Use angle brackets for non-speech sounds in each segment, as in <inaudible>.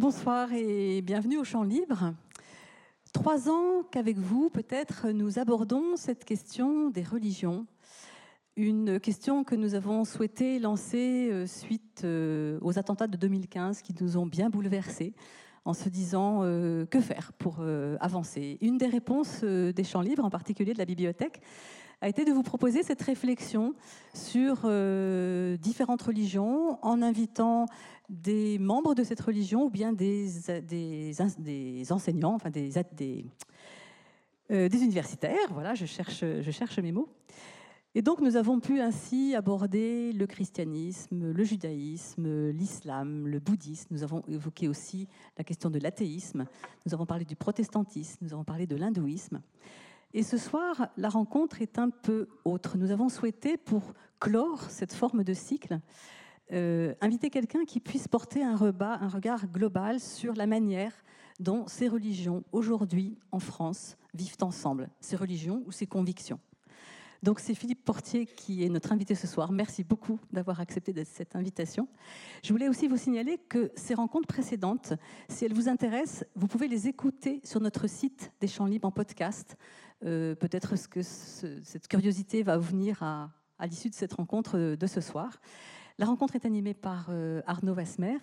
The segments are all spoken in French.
Bonsoir et bienvenue au Champ Libre. Trois ans qu'avec vous, peut-être, nous abordons cette question des religions. Une question que nous avons souhaité lancer euh, suite euh, aux attentats de 2015 qui nous ont bien bouleversés en se disant euh, que faire pour avancer? Une des réponses des champs libres, en particulier de la bibliothèque, a été de vous proposer cette réflexion sur euh, différentes religions en invitant des membres de cette religion ou bien des, des, enseignants, enfin des, euh, des, universitaires. Voilà, je cherche, je cherche mes mots. Et donc nous avons pu ainsi aborder le christianisme, le judaïsme, l'islam, le bouddhisme. Nous avons évoqué aussi la question de l'athéisme. Nous avons parlé du protestantisme. Nous avons parlé de l'hindouisme. Et ce soir, la rencontre est un peu autre. Nous avons souhaité, pour clore cette forme de cycle, euh, inviter quelqu'un qui puisse porter un, rebat, un regard global sur la manière dont ces religions, aujourd'hui en France, vivent ensemble, ces religions ou ces convictions. Donc c'est Philippe Portier qui est notre invité ce soir. Merci beaucoup d'avoir accepté cette invitation. Je voulais aussi vous signaler que ces rencontres précédentes, si elles vous intéressent, vous pouvez les écouter sur notre site des Champs Libres en podcast. Euh, peut-être que cette curiosité va venir à, l'issue de cette rencontre de ce soir. La rencontre est animée par euh, Arnaud Vasmer.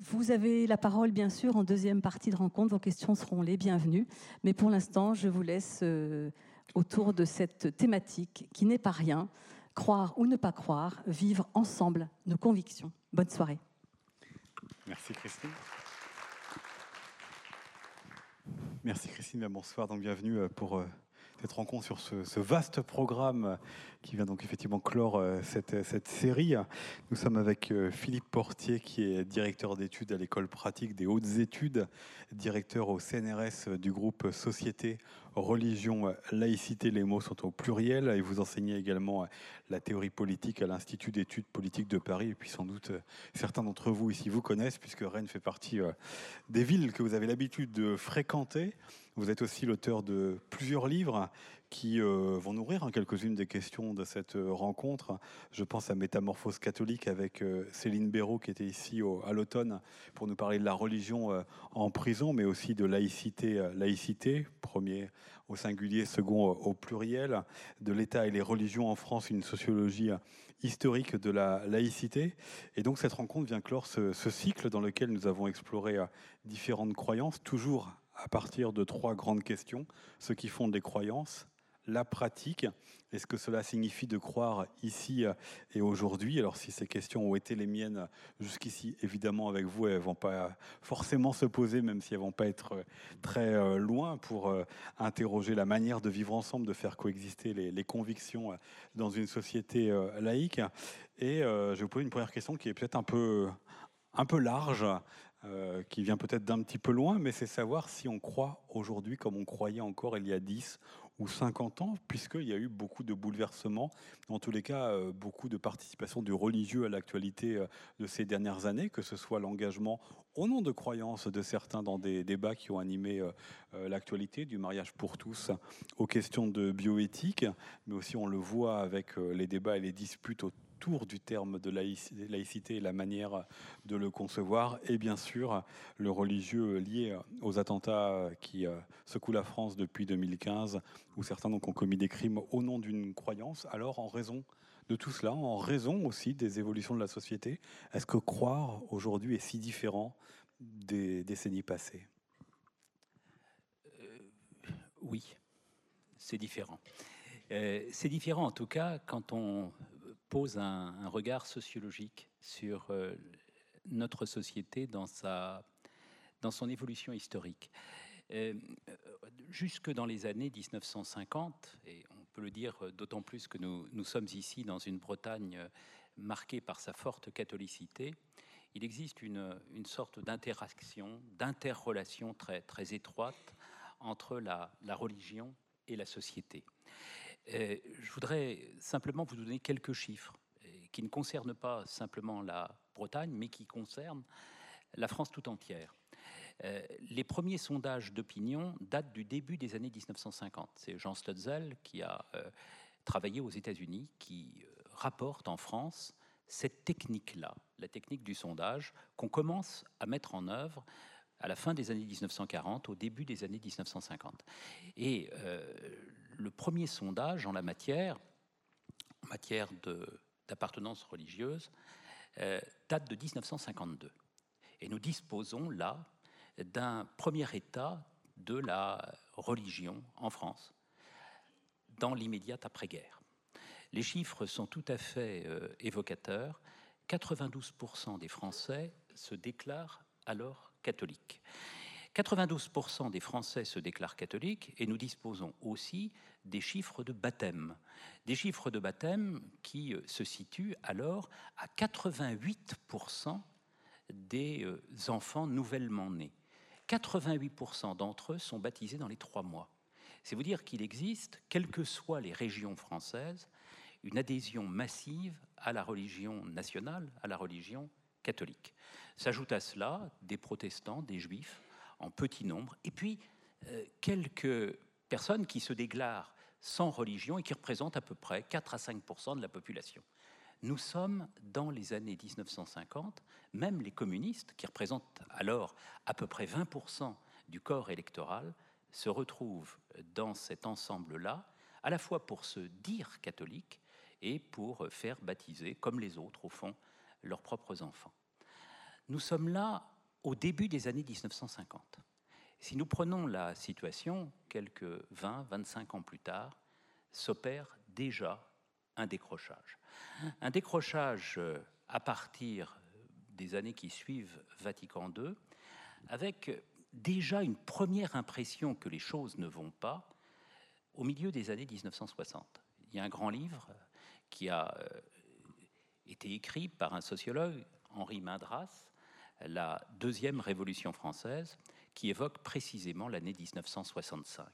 Vous avez la parole, bien sûr, en deuxième partie de rencontre. Vos questions seront les bienvenues. Mais pour l'instant, je vous laisse euh, autour de cette thématique qui n'est pas rien. Croire ou ne pas croire, vivre ensemble nos convictions. Bonne soirée. Merci Christine. Merci Christine, bonsoir, donc bienvenue euh, pour euh, cette rencontre sur ce, vaste programme qui vient donc effectivement clore euh, cette, cette série. Nous sommes avec Philippe Portier qui est directeur d'études à l'école pratique des hautes études, directeur au CNRS du groupe Société religion, euh, laïcité, les mots sont au pluriel. Et vous enseignez également euh, la théorie politique à l'Institut d'études politiques de Paris. Et puis sans doute, euh, certains d'entre vous ici vous connaissent, puisque Rennes fait partie des villes que vous avez l'habitude de fréquenter. Vous êtes aussi l'auteur de plusieurs livres qui euh, vont nourrir hein, quelques-unes des questions de cette euh, rencontre. Je pense à Métamorphose catholique avec euh, Céline Béraud qui était ici à l'automne pour nous parler de la religion en prison, mais aussi de laïcité, laïcité, premier au singulier, second au pluriel, de l'État et les religions en France, une sociologie historique de la laïcité. Et donc cette rencontre vient clore ce, ce cycle dans lequel nous avons exploré différentes croyances, toujours à partir de trois grandes questions, ce qui font des croyances, la pratique et ce que cela signifie de croire ici et aujourd'hui? Alors si ces questions ont été les miennes jusqu'ici, évidemment avec vous, elles vont pas forcément se poser, même si elles vont pas être très euh, loin pour euh, interroger la manière de vivre ensemble, de faire coexister les, convictions euh, dans une société laïque. Et je vais vous poser une première question qui est peut-être un peu, un peu large. Qui vient peut-être d'un petit peu loin, mais c'est savoir si on croit aujourd'hui comme on croyait encore il y a 10 ou 50 ans, puisqu'il y a eu beaucoup de bouleversements, en tous les cas euh, beaucoup de participation du religieux à l'actualité euh, de ces dernières années, que ce soit l'engagement au nom de croyances de certains dans des débats qui ont animé euh, l'actualité, du mariage pour tous aux questions de bioéthique, mais aussi on le voit avec les débats et les disputes autour du terme de laïcité la manière de le concevoir, et bien sûr le religieux lié aux attentats qui euh, secouent la France depuis 2015, où certains donc, ont commis des crimes au nom d'une croyance. Alors, en raison de tout cela, en raison aussi des évolutions de la société, est-ce que croire aujourd'hui est si différent des décennies passées? Euh, Oui, c'est différent. Euh, c'est différent en tout cas quand on pose un, regard sociologique sur euh, notre société dans, sa, dans son évolution historique. Euh, jusque dans les années 1950, et on peut le dire d'autant plus que nous, nous sommes ici dans une Bretagne marquée par sa forte catholicité, il existe une, une sorte d'interaction, d'interrelation très, très étroite entre la, la religion et la société. Euh, je voudrais simplement vous donner quelques chiffres euh, qui ne concernent pas simplement la Bretagne, mais qui concernent la France tout entière. Euh, les premiers sondages d'opinion datent du début des années 1950. C'est Jean Stutzel qui a travaillé aux États-Unis, qui rapporte en France cette technique-là, la technique du sondage, qu'on commence à mettre en œuvre à la fin des années 1940, au début des années 1950. Et le premier sondage en la matière, en matière d'appartenance religieuse, euh, date de 1952. Et nous disposons là d'un premier état de la religion en France, dans l'immédiate après-guerre. Les chiffres sont tout à fait euh, évocateurs. 92% des Français se déclarent alors catholiques. 92% des Français se déclarent catholiques et nous disposons aussi des chiffres de baptême. Des chiffres de baptême qui euh, se situent alors à 88% des euh, enfants nouvellement nés. 88% d'entre eux sont baptisés dans les trois mois. C'est vous dire qu'il existe, quelles que soient les régions françaises, une adhésion massive à la religion nationale, à la religion catholique. S'ajoutent à cela des protestants, des juifs, en petit nombre, et puis euh, quelques personnes qui se déclarent sans religion et qui représentent à peu près 4 à 5% de la population. Nous sommes dans les années 1950, même les communistes, qui représentent alors à peu près 20% du corps électoral, se retrouvent dans cet ensemble-là, à la fois pour se dire catholiques et pour faire baptiser, comme les autres au fond, leurs propres enfants. Nous sommes là au début des années 1950. Si nous prenons la situation, quelques 20, 25 ans plus tard, s'opère déjà un décrochage. Un décrochage euh, à partir des années qui suivent Vatican II, avec déjà une première impression que les choses ne vont pas au milieu des années 1960. Il y a un grand livre qui a euh, été écrit par un sociologue, Henri Mindras, La deuxième révolution française, qui évoque précisément l'année 1965.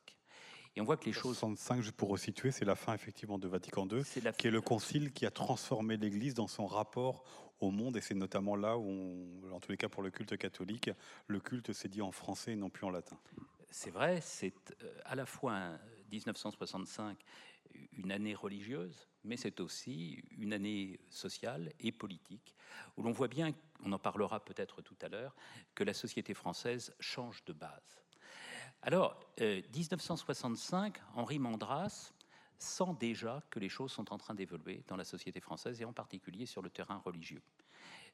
Et on voit que les choses. 65, juste pour resituer, c'est la fin effectivement de Vatican II, qui est le concile qui a transformé l'Église dans son rapport au monde, et c'est notamment là où, en tous les cas pour le culte catholique, le culte s'est dit en français et non plus en latin. C'est vrai, c'est euh, à la fois 1965 une année religieuse, mais c'est aussi une année sociale et politique, où l'on voit bien, on en parlera peut-être tout à l'heure, que la société française change de base. Alors, 1965, euh, Henri Mandras sent déjà que les choses sont en train d'évoluer dans la société française et en particulier sur le terrain religieux.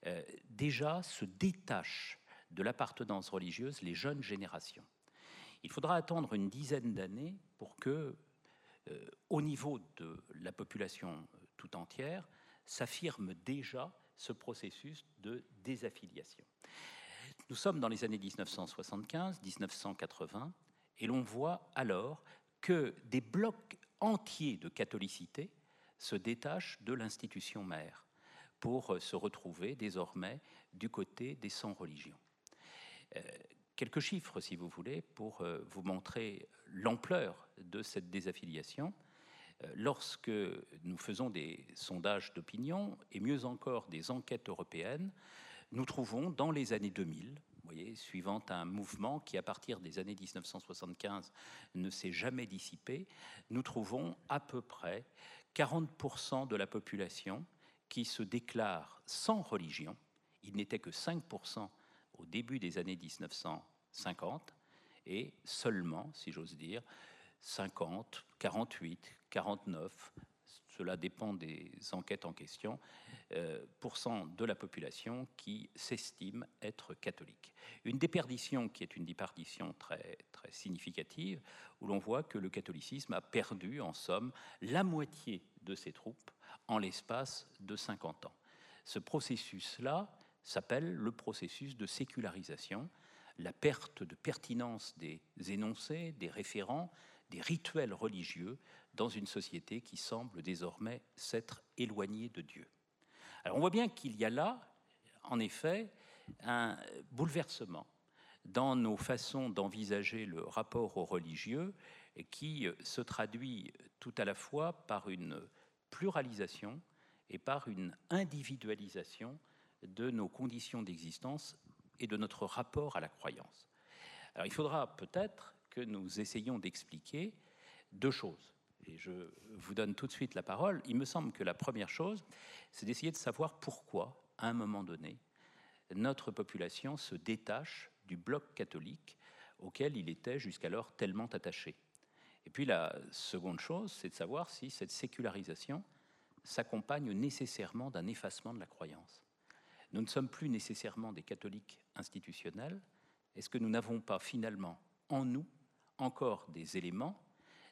Euh, déjà se détachent de l'appartenance religieuse les jeunes générations. Il faudra attendre une dizaine d'années pour que, euh, au niveau de la population tout entière, s'affirme déjà ce processus de désaffiliation. Nous sommes dans les années 1975-1980 et l'on voit alors que des blocs entiers de catholicité se détachent de l'institution mère pour se retrouver désormais du côté des sans-religions. Quelques chiffres, si vous voulez, pour euh, vous montrer l'ampleur de cette désaffiliation. Euh, lorsque nous faisons des sondages d'opinion, et mieux encore des enquêtes européennes, nous trouvons dans les années 2000, voyez, suivant un mouvement qui, à partir des années 1975, ne s'est jamais dissipé, nous trouvons à peu près 40% de la population qui se déclare sans religion. Il n'était que 5% au début des années 1950, et seulement, si j'ose dire, 50, 48, 49, cela dépend des enquêtes en question, euh, de la population qui s'estime être catholique. Une déperdition qui est une déperdition très, très significative, où l'on voit que le catholicisme a perdu, en somme, la moitié de ses troupes en l'espace de 50 ans. Ce processus-là s'appelle le processus de sécularisation, la perte de pertinence des énoncés, des référents, des rituels religieux dans une société qui semble désormais s'être éloignée de Dieu. Alors on voit bien qu'il y a là, en effet, un bouleversement dans nos façons d'envisager le rapport au religieux qui se traduit tout à la fois par une pluralisation et par une individualisation de nos conditions d'existence et de notre rapport à la croyance. Alors il faudra peut-être que nous essayions d'expliquer deux choses. et je vous donne tout de suite la parole, il me semble que la première chose, c'est d'essayer de savoir pourquoi, à un moment donné, notre population se détache du bloc catholique auquel il était jusqu'alors tellement attaché. Et puis la seconde chose, c'est de savoir si cette sécularisation s'accompagne nécessairement d'un effacement de la croyance. Nous ne sommes plus nécessairement des catholiques institutionnels. Est-ce que nous n'avons pas finalement en nous encore des éléments,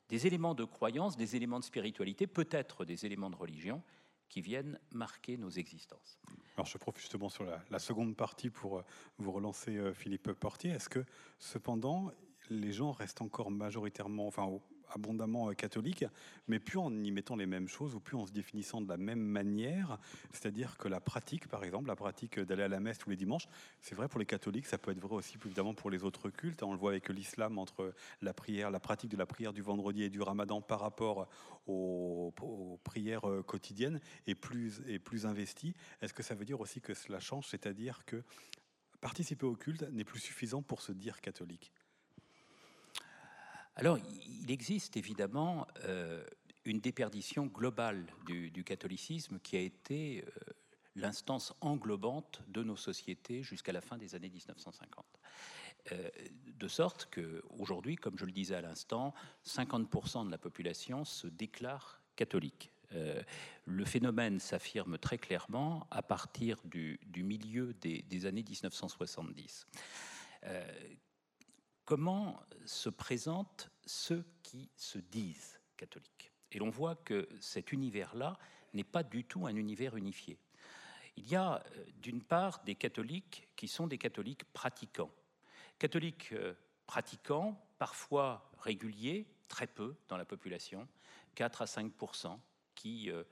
des éléments de croyance, des éléments de spiritualité, peut-être des éléments de religion, qui viennent marquer nos existences? Alors je profite justement sur la, seconde partie pour euh, vous relancer, euh, Philippe Portier. Est-ce que cependant les gens restent encore majoritairement, enfin abondamment euh, catholique, mais plus en y mettant les mêmes choses ou plus en se définissant de la même manière. C'est-à-dire que la pratique, par exemple, la pratique d'aller à la messe tous les dimanches, c'est vrai pour les catholiques, ça peut être vrai aussi évidemment pour les autres cultes. On le voit avec l'islam entre la prière, la pratique de la prière du vendredi et du ramadan par rapport aux, prières euh, quotidiennes est plus, est plus investie. Est-ce que ça veut dire aussi que cela change, c'est-à-dire que participer au culte n'est plus suffisant pour se dire catholique alors, il existe évidemment euh, une déperdition globale du, catholicisme qui a été euh, l'instance englobante de nos sociétés jusqu'à la fin des années 1950. Euh, de sorte qu'aujourd'hui, comme je le disais à l'instant, 50% de la population se déclare catholique. le phénomène s'affirme très clairement à partir du, milieu des, années 1970 comment se présentent ceux qui se disent catholiques. Et l'on voit que cet univers-là n'est pas du tout un univers unifié. Il y a euh, d'une part des catholiques qui sont des catholiques pratiquants. Catholiques euh, pratiquants, parfois réguliers, très peu dans la population, 4 à 5% qui euh,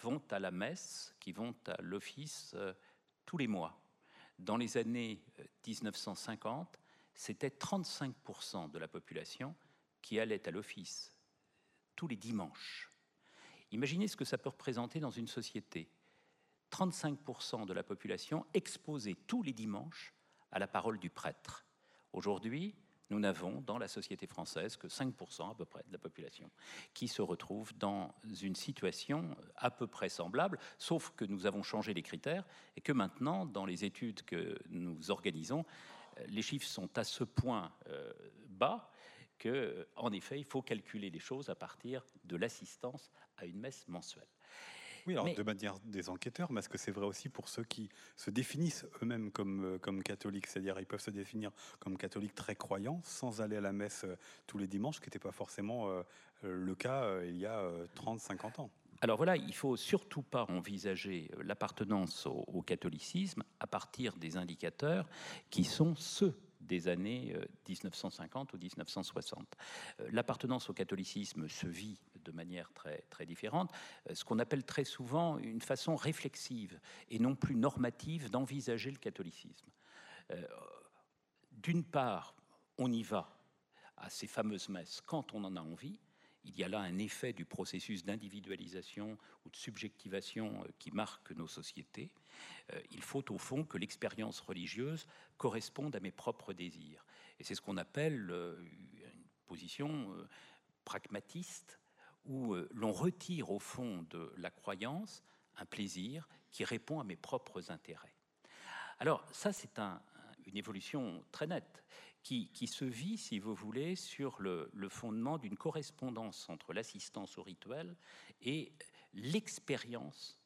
vont à la messe, qui vont à l'office tous les mois. Dans les années 1950, c'était 35% de la population qui allait à l'office tous les dimanches. Imaginez ce que ça peut représenter dans une société. 35% de la population exposée tous les dimanches à la parole du prêtre. Aujourd'hui, nous n'avons dans la société française que 5% à peu près de la population qui se retrouve dans une situation à peu près semblable, sauf que nous avons changé les critères et que maintenant, dans les études que nous organisons, les chiffres sont à ce point euh, bas que, en effet, il faut calculer les choses à partir de l'assistance à une messe mensuelle. Oui, alors de manière des enquêteurs, mais est-ce que c'est vrai aussi pour ceux qui se définissent eux-mêmes comme, euh, comme catholiques? C'est-à-dire ils peuvent se définir comme catholiques très croyants sans aller à la messe euh, tous les dimanches, ce qui n'était pas forcément le cas il y a 30-50 ans. Alors voilà, il faut surtout pas envisager euh, l'appartenance au, catholicisme à partir des indicateurs qui sont ceux des années 1950 euh, ou 1960. Euh, l'appartenance au catholicisme se vit de manière très, très différente, ce qu'on appelle très souvent une façon réflexive et non plus normative d'envisager le catholicisme. D'une part, on y va à ces fameuses messes quand on en a envie, il y a là un effet du processus d'individualisation ou de subjectivation euh, qui marque nos sociétés. Euh, il faut au fond que l'expérience religieuse corresponde à mes propres désirs. Et c'est ce qu'on appelle euh, une position pragmatiste où l'on retire au fond de la croyance un plaisir qui répond à mes propres intérêts. Alors ça, c'est une évolution très nette qui, se vit, si vous voulez, sur le, fondement d'une correspondance entre l'assistance au rituel et l'expérience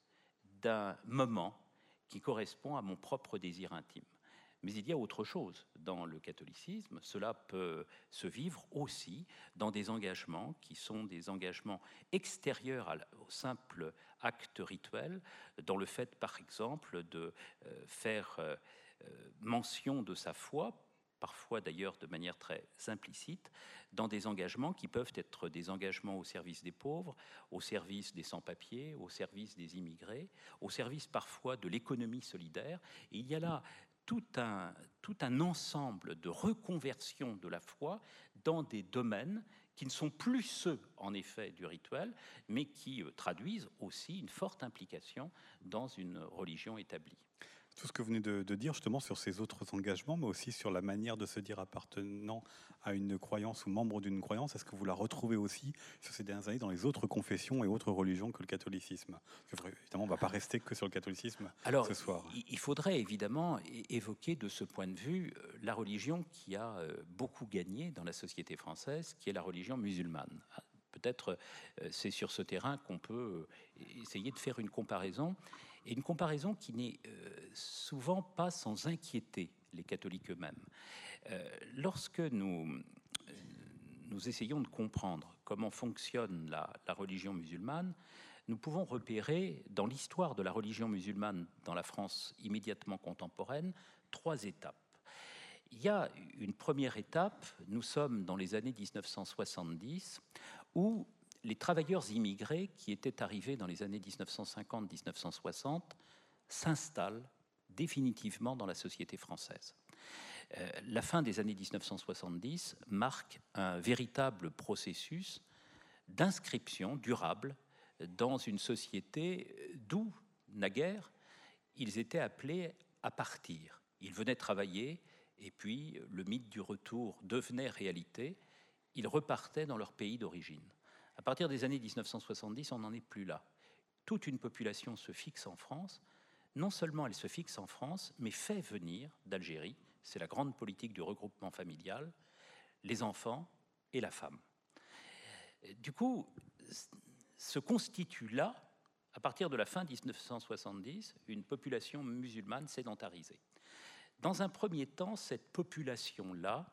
d'un moment qui correspond à mon propre désir intime. Mais il y a autre chose dans le catholicisme. Cela peut se vivre aussi dans des engagements qui sont des engagements extérieurs au simple acte rituel, dans le fait, par exemple, de euh, faire euh, euh, mention de sa foi parfois d'ailleurs de manière très implicite, dans des engagements qui peuvent être des engagements au service des pauvres, au service des sans-papiers, au service des immigrés, au service parfois de l'économie solidaire. Et il y a là tout un, tout un ensemble de reconversion de la foi dans des domaines qui ne sont plus ceux, en effet, du rituel, mais qui euh, traduisent aussi une forte implication dans une religion établie. Tout ce que vous venez de, dire justement sur ces autres engagements, mais aussi sur la manière de se dire appartenant à une croyance ou membre d'une croyance, est-ce que vous la retrouvez aussi sur ces dernières années dans les autres confessions et autres religions que le catholicisme? Évidemment, on ne va pas rester que sur le catholicisme Alors, ce soir. Il faudrait évidemment évoquer de ce point de vue euh, la religion qui a euh, beaucoup gagné dans la société française, qui est la religion musulmane. Peut-être euh, c'est sur ce terrain qu'on peut essayer de faire une comparaison et une comparaison qui n'est euh, souvent pas sans inquiéter les catholiques eux-mêmes. Euh, lorsque nous, nous essayons de comprendre comment fonctionne la, la religion musulmane, nous pouvons repérer dans l'histoire de la religion musulmane dans la France immédiatement contemporaine trois étapes. Il y a une première étape, nous sommes dans les années 1970, où les travailleurs immigrés qui étaient arrivés dans les années 1950-1960 s'installent définitivement dans la société française. Euh, la fin des années 1970 marque un véritable processus d'inscription durable dans une société d'où, naguère, ils étaient appelés à partir. Ils venaient travailler et puis le mythe du retour devenait réalité. Ils repartaient dans leur pays d'origine. À partir des années 1970, on n'en est plus là. Toute une population se fixe en France. Non seulement elle se fixe en France, mais fait venir d'Algérie, c'est la grande politique du regroupement familial, les enfants et la femme. Du coup, se constitue là, à partir de la fin 1970, une population musulmane sédentarisée. Dans un premier temps, cette population-là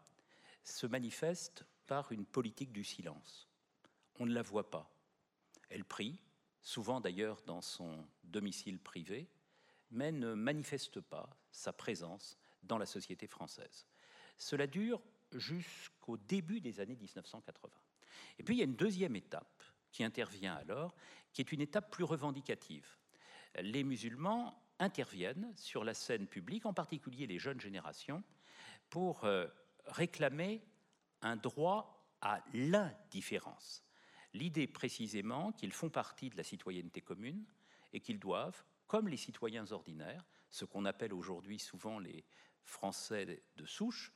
se manifeste par une politique du silence on ne la voit pas. Elle prie, souvent d'ailleurs dans son domicile privé, mais ne manifeste pas sa présence dans la société française. Cela dure jusqu'au début des années 1980. Et puis il y a une deuxième étape qui intervient alors, qui est une étape plus revendicative. Les musulmans interviennent sur la scène publique, en particulier les jeunes générations, pour euh, réclamer un droit à l'indifférence. L'idée précisément qu'ils font partie de la citoyenneté commune et qu'ils doivent, comme les citoyens ordinaires, ce qu'on appelle aujourd'hui souvent les Français de souche,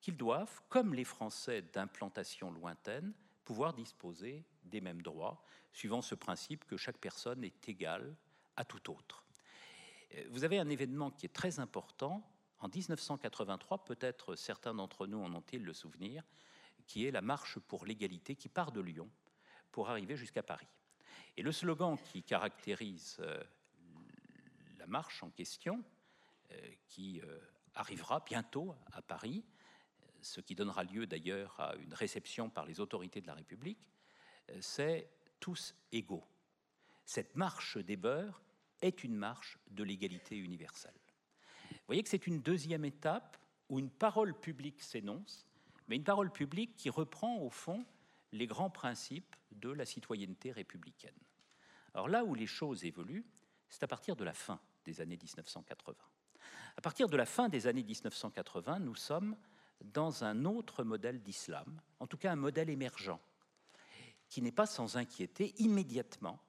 qu'ils doivent, comme les Français d'implantation lointaine, pouvoir disposer des mêmes droits, suivant ce principe que chaque personne est égale à tout autre. Euh, vous avez un événement qui est très important. En 1983, peut-être certains d'entre nous en ont-ils le souvenir, qui est la marche pour l'égalité qui part de Lyon pour arriver jusqu'à Paris. Et le slogan qui caractérise euh, la marche en question, euh, qui euh, arrivera bientôt à Paris, ce qui donnera lieu d'ailleurs à une réception par les autorités de la République, c'est tous égaux. Cette marche des beurs est une marche de l'égalité universelle. Vous voyez que c'est une deuxième étape où une parole publique s'énonce, mais une parole publique qui reprend au fond les grands principes de la citoyenneté républicaine. Alors là où les choses évoluent, c'est à partir de la fin des années 1980. À partir de la fin des années 1980, nous sommes dans un autre modèle d'islam, en tout cas un modèle émergent, qui n'est pas sans inquiéter immédiatement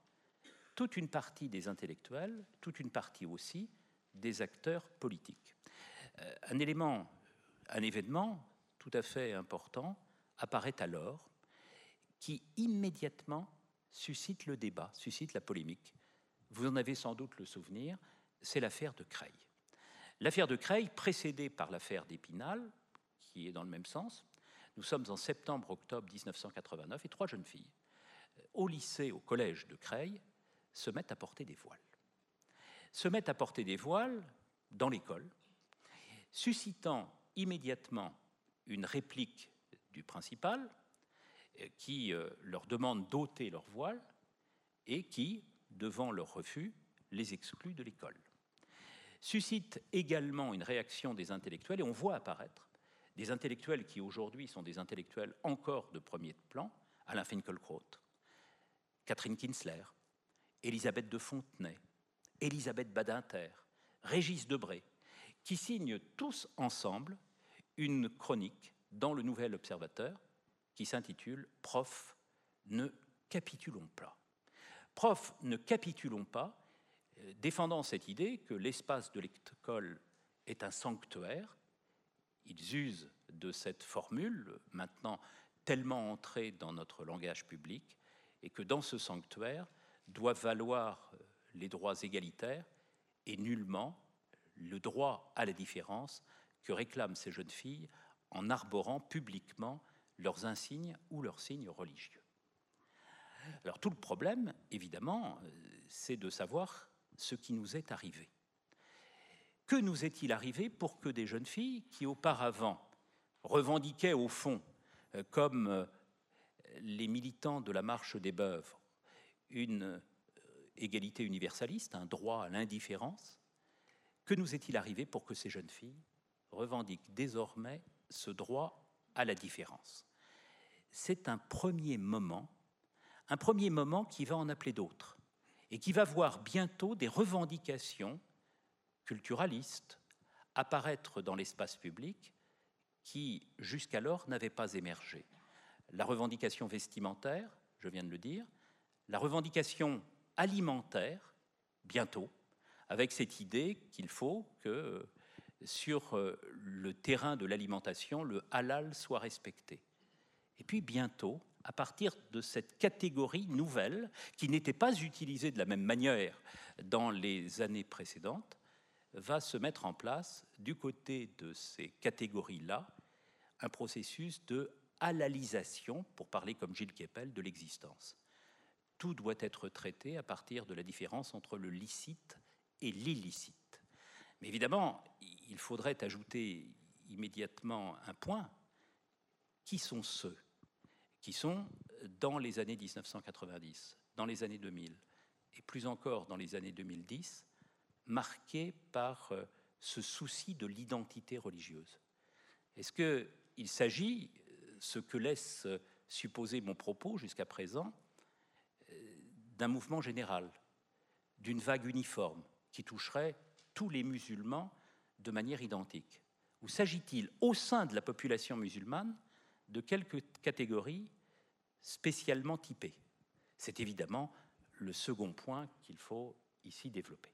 toute une partie des intellectuels, toute une partie aussi des acteurs politiques. Euh, un élément, un événement tout à fait important apparaît alors qui immédiatement suscite le débat, suscite la polémique. Vous en avez sans doute le souvenir, c'est l'affaire de Creil. L'affaire de Creil, précédée par l'affaire d'Épinal, qui est dans le même sens, nous sommes en septembre-octobre 1989 et trois jeunes filles, au lycée, au collège de Creil, se mettent à porter des voiles. Se mettent à porter des voiles dans l'école, suscitant immédiatement une réplique du principal, qui euh, leur demande d'ôter leur voile et qui, devant leur refus, les exclut de l'école. Suscite également une réaction des intellectuels, et on voit apparaître des intellectuels qui aujourd'hui sont des intellectuels encore de premier plan, Alain Finkielkraut, Catherine Kinsler, Elisabeth de Fontenay, Elisabeth Badinter, Régis Debré, qui signent tous ensemble une chronique dans le Nouvel Observateur qui s'intitule Prof, ne capitulons pas. Prof, ne capitulons pas, défendant cette idée que l'espace de l'école est un sanctuaire. Ils usent de cette formule, maintenant tellement entrée dans notre langage public, et que dans ce sanctuaire doivent valoir les droits égalitaires et nullement le droit à la différence que réclament ces jeunes filles en arborant publiquement leurs insignes ou leurs signes religieux. Alors tout le problème, évidemment, c'est de savoir ce qui nous est arrivé. Que nous est-il arrivé pour que des jeunes filles qui auparavant revendiquaient au fond, euh, comme euh, les militants de la marche des bœufs, une euh, égalité universaliste, un droit à l'indifférence, que nous est-il arrivé pour que ces jeunes filles revendiquent désormais ce droit à la différence? C'est un premier moment, un premier moment qui va en appeler d'autres, et qui va voir bientôt des revendications culturalistes apparaître dans l'espace public qui, jusqu'alors, n'avaient pas émergé. La revendication vestimentaire, je viens de le dire, la revendication alimentaire, bientôt, avec cette idée qu'il faut que sur euh, le terrain de l'alimentation, le halal soit respecté. Et puis bientôt, à partir de cette catégorie nouvelle, qui n'était pas utilisée de la même manière dans les années précédentes, va se mettre en place, du côté de ces catégories-là, un processus de halalisation, pour parler comme Gilles Kepel, de l'existence. Tout doit être traité à partir de la différence entre le licite et l'illicite. Mais évidemment, il faudrait ajouter immédiatement un point. Qui sont ceux qui sont dans les années 1990, dans les années 2000, et plus encore dans les années 2010, marqués par euh, ce souci de l'identité religieuse. Est-ce qu'il s'agit, euh, ce que laisse supposer mon propos jusqu'à présent, euh, d'un mouvement général, d'une vague uniforme qui toucherait tous les musulmans de manière identique? Ou s'agit-il au sein de la population musulmane de quelques catégories spécialement typées C'est évidemment le second point qu'il faut ici développer.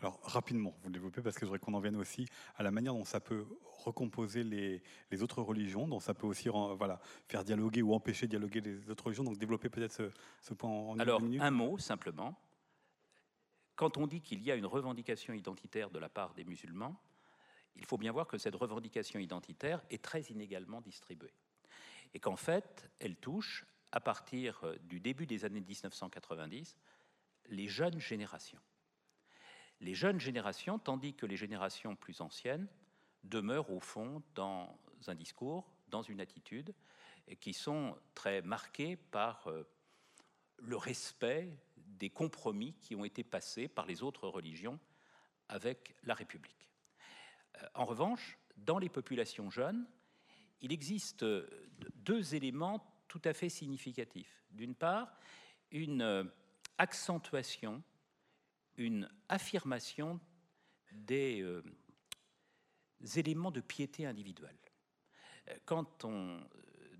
Alors rapidement, vous le développez parce que je voudrais qu'on en vienne aussi à la manière dont ça peut recomposer les, les autres religions, dont ça peut aussi voilà, faire dialoguer ou empêcher de dialoguer les autres religions. Donc développer peut-être ce, ce, point en Alors, un mot simplement. Quand on dit qu'il y a une revendication identitaire de la part des musulmans, il faut bien voir que cette revendication identitaire est très inégalement distribuée. Et qu'en fait, elle touche, à partir du début des années 1990, les jeunes générations. Les jeunes générations, tandis que les générations plus anciennes demeurent au fond dans un discours, dans une attitude, qui sont très marquées par euh, le respect des compromis qui ont été passés par les autres religions avec la République. Euh, en revanche, dans les populations jeunes, il existe deux éléments tout à fait significatifs. D'une part, une euh, accentuation, une affirmation des euh, éléments de piété individuelle. Quand on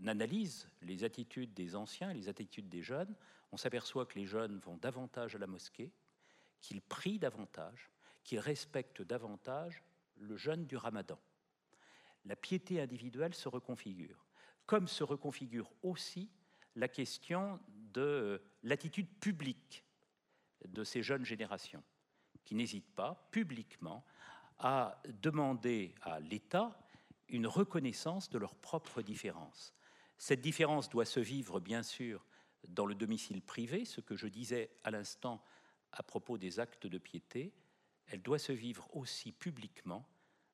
analyse les attitudes des anciens et les attitudes des jeunes, on s'aperçoit que les jeunes vont davantage à la mosquée, qu'ils prient davantage, qu'ils respectent davantage le jeûne du ramadan. La piété individuelle se reconfigure, comme se reconfigure aussi la question de l'attitude publique de ces jeunes générations, qui n'hésitent pas publiquement à demander à l'État une reconnaissance de leurs propres différences. Cette différence doit se vivre, bien sûr, dans le domicile privé, ce que je disais à l'instant à propos des actes de piété, elle doit se vivre aussi publiquement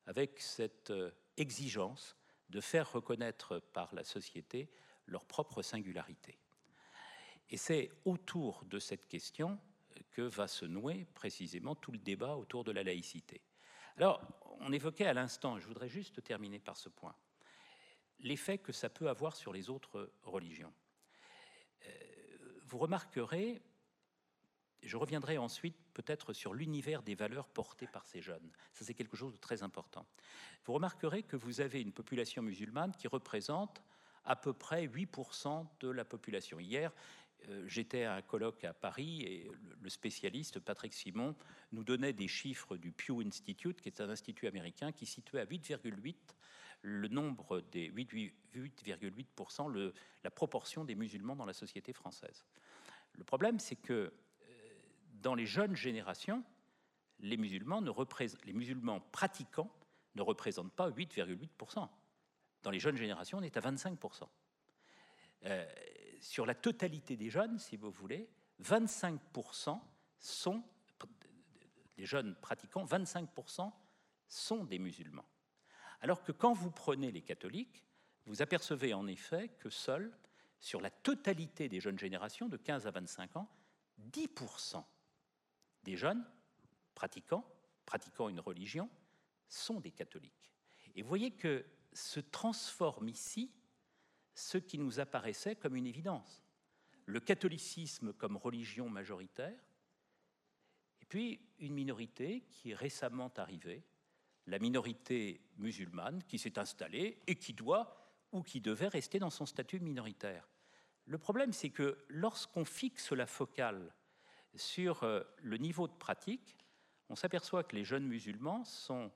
avec cette euh, exigence de faire reconnaître par la société leur propre singularité. Et c'est autour de cette question que va se nouer précisément tout le débat autour de la laïcité. Alors, on évoquait à l'instant, je voudrais juste terminer par ce point, l'effet que ça peut avoir sur les autres religions. Euh, vous remarquerez, je reviendrai ensuite peut-être sur l'univers des valeurs portées par ces jeunes. Ça, c'est quelque chose de très important. Vous remarquerez que vous avez une population musulmane qui représente à peu près 8% de la population. Hier, euh, j'étais à un colloque à Paris et le spécialiste Patrick Simon nous donnait des chiffres du Pew Institute, qui est un institut américain qui situait à 8,8 le nombre des 8,8%, la proportion des musulmans dans la société française. Le problème, c'est que dans les jeunes générations, les musulmans, les pratiquants ne représentent pas 8,8%. Dans les jeunes générations, on est à 25%. Euh, sur la totalité des jeunes, si vous voulez, 25% sont des jeunes pratiquants, 25% sont des musulmans. Alors que quand vous prenez les catholiques, vous apercevez en effet que seuls, sur la totalité des jeunes générations de 15 à 25 ans, 10% des jeunes pratiquants, pratiquant une religion, sont des catholiques. Et vous voyez que se transforme ici ce qui nous apparaissait comme une évidence. Le catholicisme comme religion majoritaire, et puis une minorité qui est récemment arrivée, la minorité musulmane qui s'est installée et qui doit ou qui devait rester dans son statut minoritaire. Le problème, c'est que lorsqu'on fixe la focale sur euh, le niveau de pratique, on s'aperçoit que les jeunes musulmans sont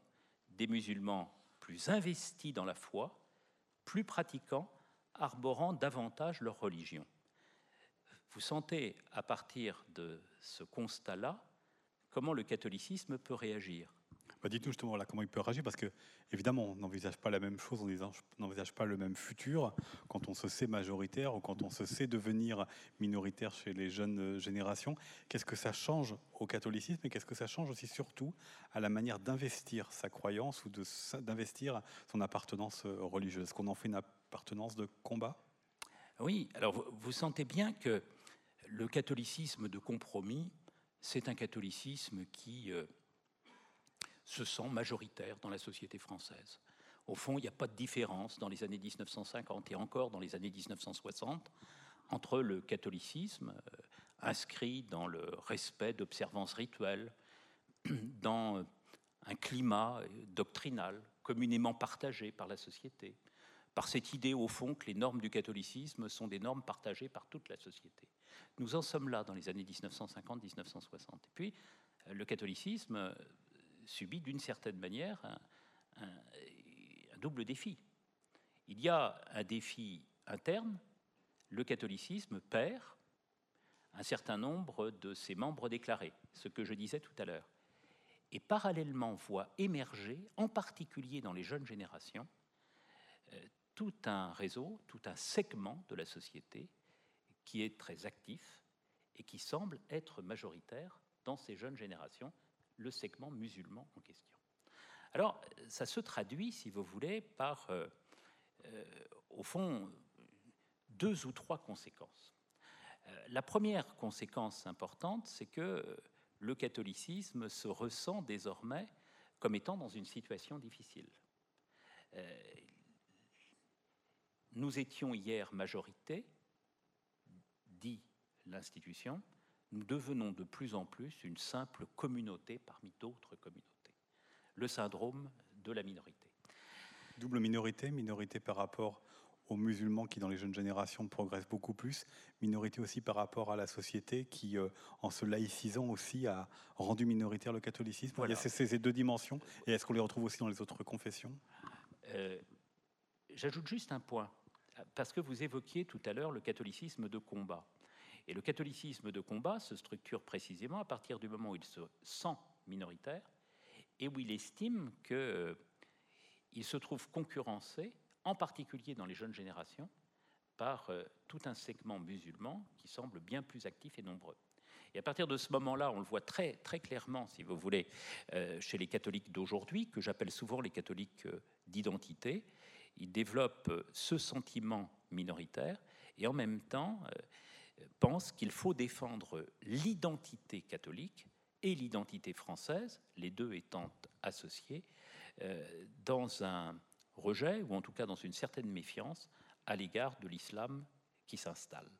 des musulmans plus investis dans la foi, plus pratiquants, arborant davantage leur religion. Vous sentez, à partir de ce constat-là, comment le catholicisme peut réagir bah, Dites-nous justement là, comment il peut réagir, parce que évidemment, on n'envisage pas la même chose, on n'envisage pas le même futur quand on se sait majoritaire ou quand on se sait devenir minoritaire chez les jeunes euh, générations. Qu'est-ce que ça change au catholicisme et qu'est-ce que ça change aussi surtout à la manière d'investir sa croyance ou d'investir son appartenance euh, religieuse? Est-ce qu'on en fait une appartenance de combat? Oui, alors vous, sentez bien que le catholicisme de compromis, c'est un catholicisme qui euh, se sent majoritaire dans la société française. Au fond, il n'y a pas de différence dans les années 1950 et encore dans les années 1960 entre le catholicisme euh, inscrit dans le respect d'observances rituelles, <clears throat> dans un climat doctrinal communément partagé par la société, par cette idée au fond que les normes du catholicisme sont des normes partagées par toute la société. Nous en sommes là dans les années 1950-1960. Et puis, le catholicisme subit d'une certaine manière un, double défi. Il y a un défi interne, le catholicisme perd un certain nombre de ses membres déclarés, ce que je disais tout à l'heure, et parallèlement voit émerger, en particulier dans les jeunes générations, euh, tout un réseau, tout un segment de la société qui est très actif et qui semble être majoritaire dans ces jeunes générations, le segment musulman en question. Alors, ça se traduit, si vous voulez, par, euh, euh, au fond, deux ou trois conséquences. Euh, la première conséquence importante, c'est que le catholicisme se ressent désormais comme étant dans une situation difficile. nous étions hier majorité, dit l'institution, nous devenons de plus en plus une simple communauté parmi d'autres communautés. Le syndrome de la minorité. Double minorité, minorité par rapport aux musulmans qui, dans les jeunes générations, progressent beaucoup plus, minorité aussi par rapport à la société qui, euh, en se laïcisant aussi, a rendu minoritaire le catholicisme. Il y a ces, deux dimensions, et est-ce qu'on les retrouve aussi dans les autres confessions? Euh, J'ajoute juste un point, parce que vous évoquiez tout à l'heure le catholicisme de combat. Et le catholicisme de combat se structure précisément à partir du moment où il se sent minoritaire et où il estime qu'il euh, se trouve concurrencé, en particulier dans les jeunes générations, par euh, tout un segment musulman qui semble bien plus actif et nombreux. Et à partir de ce moment-là, on le voit très, très clairement, si vous voulez, euh, chez les catholiques d'aujourd'hui, que j'appelle souvent les catholiques d'identité. Ils développent ce sentiment minoritaire et en même temps, pense qu'il faut défendre l'identité catholique et l'identité française, les deux étant associés, euh, dans un rejet, ou en tout cas dans une certaine méfiance, à l'égard de l'islam qui s'installe.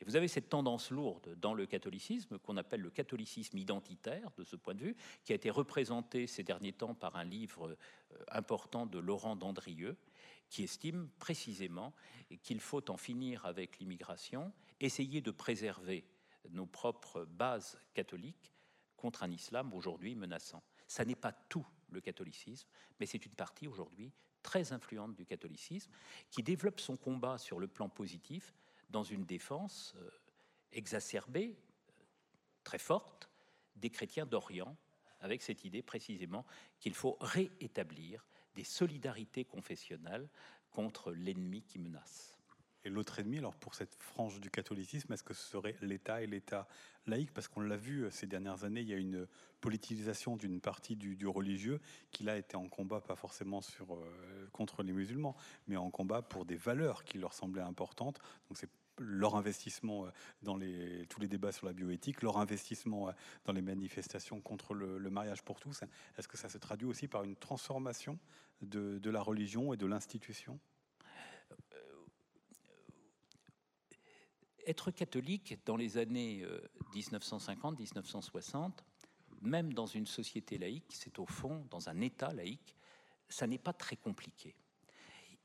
Et vous avez cette tendance lourde dans le catholicisme qu'on appelle le catholicisme identitaire, de ce point de vue, qui a été représenté ces derniers temps par un livre euh, important de Laurent Dandrieux, qui estime précisément qu'il faut en finir avec l'immigration essayer de préserver nos propres bases catholiques contre un islam aujourd'hui menaçant. Ça n'est pas tout le catholicisme, mais c'est une partie aujourd'hui très influente du catholicisme qui développe son combat sur le plan positif dans une défense euh, exacerbée, très forte, des chrétiens d'Orient, avec cette idée précisément qu'il faut réétablir des solidarités confessionnelles contre l'ennemi qui menace. Et l'autre ennemi, alors pour cette frange du catholicisme, est-ce que ce serait l'État et l'État laïque? Parce qu'on l'a vu euh, ces dernières années, il y a une politisation d'une partie du, religieux qui là était en combat, pas forcément euh, contre les musulmans, mais en combat pour des valeurs qui leur semblaient importantes. Donc c'est leur investissement euh, dans tous les débats sur la bioéthique, leur investissement dans les manifestations contre le, mariage pour tous. Est-ce que ça se traduit aussi par une transformation de la religion et de l'institution? Être catholique dans les années 1950-1960, euh, même dans une société laïque, c'est au fond dans un État laïque, ça n'est pas très compliqué.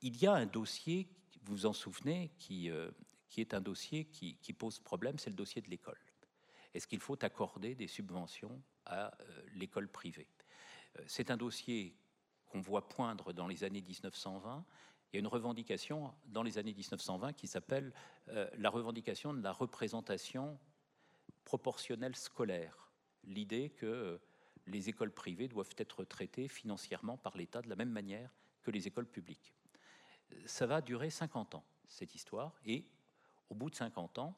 Il y a un dossier, vous vous en souvenez, qui, euh, qui est un dossier qui, pose problème, c'est le dossier de l'école. Est-ce qu'il faut accorder des subventions à euh, l'école privée? C'est un dossier qu'on voit poindre dans les années 1920 il y a une revendication dans les années 1920 qui s'appelle euh, la revendication de la représentation proportionnelle scolaire. L'idée que euh, les écoles privées doivent être traitées financièrement par l'État de la même manière que les écoles publiques. Ça va durer 50 ans, cette histoire, et au bout de 50 ans,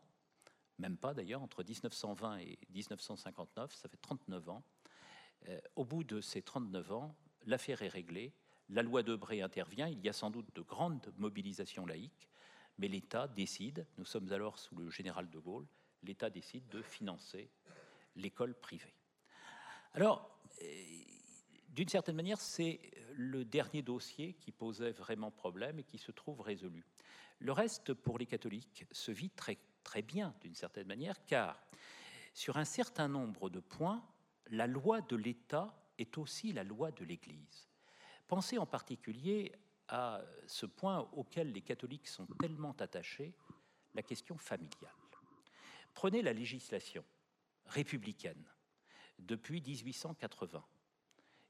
même pas d'ailleurs, entre 1920 et 1959, ça fait 39 ans, euh, au bout de ces 39 ans, l'affaire est réglée, la loi Debré intervient, il y a sans doute de grandes mobilisations laïques, mais l'État décide, nous sommes alors sous le général de Gaulle, l'État décide de financer l'école privée. Alors, euh, d'une certaine manière, c'est le dernier dossier qui posait vraiment problème et qui se trouve résolu. Le reste, pour les catholiques, se vit très, très bien, d'une certaine manière, car sur un certain nombre de points, la loi de l'État est aussi la loi de l'Église. Pensez en particulier à ce point auquel les catholiques sont tellement attachés, la question familiale. Prenez la législation républicaine depuis 1880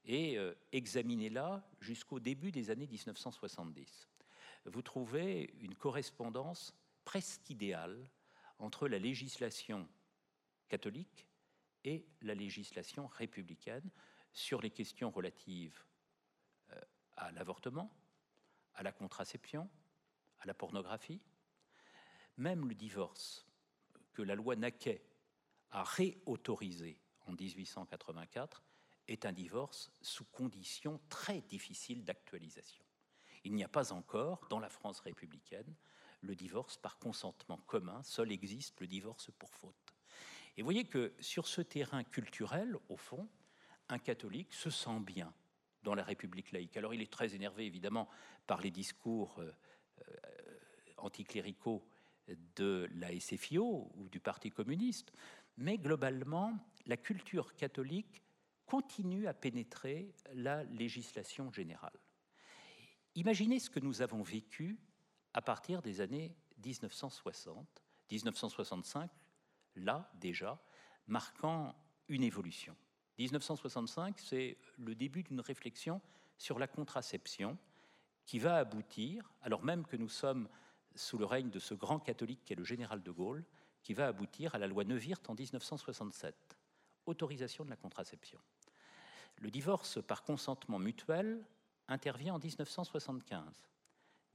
et euh, examinez-la jusqu'au début des années 1970. Vous trouvez une correspondance presque idéale entre la législation catholique et la législation républicaine sur les questions relatives à l'avortement, à la contraception, à la pornographie, même le divorce que la loi Naquet a réautorisé en 1884 est un divorce sous conditions très difficiles d'actualisation. Il n'y a pas encore, dans la France républicaine, le divorce par consentement commun, seul existe le divorce pour faute. Et vous voyez que sur ce terrain culturel, au fond, un catholique se sent bien dans la République laïque. Alors il est très énervé évidemment par les discours euh, euh, anticléricaux de la SFIO ou du Parti communiste, mais globalement, la culture catholique continue à pénétrer la législation générale. Imaginez ce que nous avons vécu à partir des années 1960, 1965, là déjà, marquant une évolution. 1965, c'est le début d'une réflexion sur la contraception qui va aboutir, alors même que nous sommes sous le règne de ce grand catholique qui est le général de Gaulle, qui va aboutir à la loi Neuwirth en 1967, autorisation de la contraception. Le divorce par consentement mutuel intervient en 1975.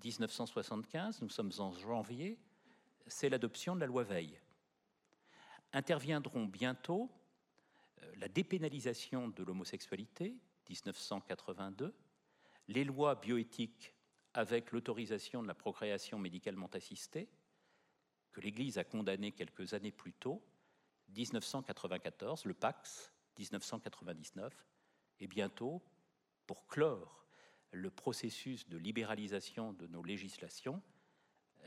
1975, nous sommes en janvier, c'est l'adoption de la loi Veil. Interviendront bientôt la dépénalisation de l'homosexualité, 1982, les lois bioéthiques avec l'autorisation de la procréation médicalement assistée, que l'Église a condamné quelques années plus tôt, 1994, le Pax, 1999, et bientôt, pour clore le processus de libéralisation de nos législations,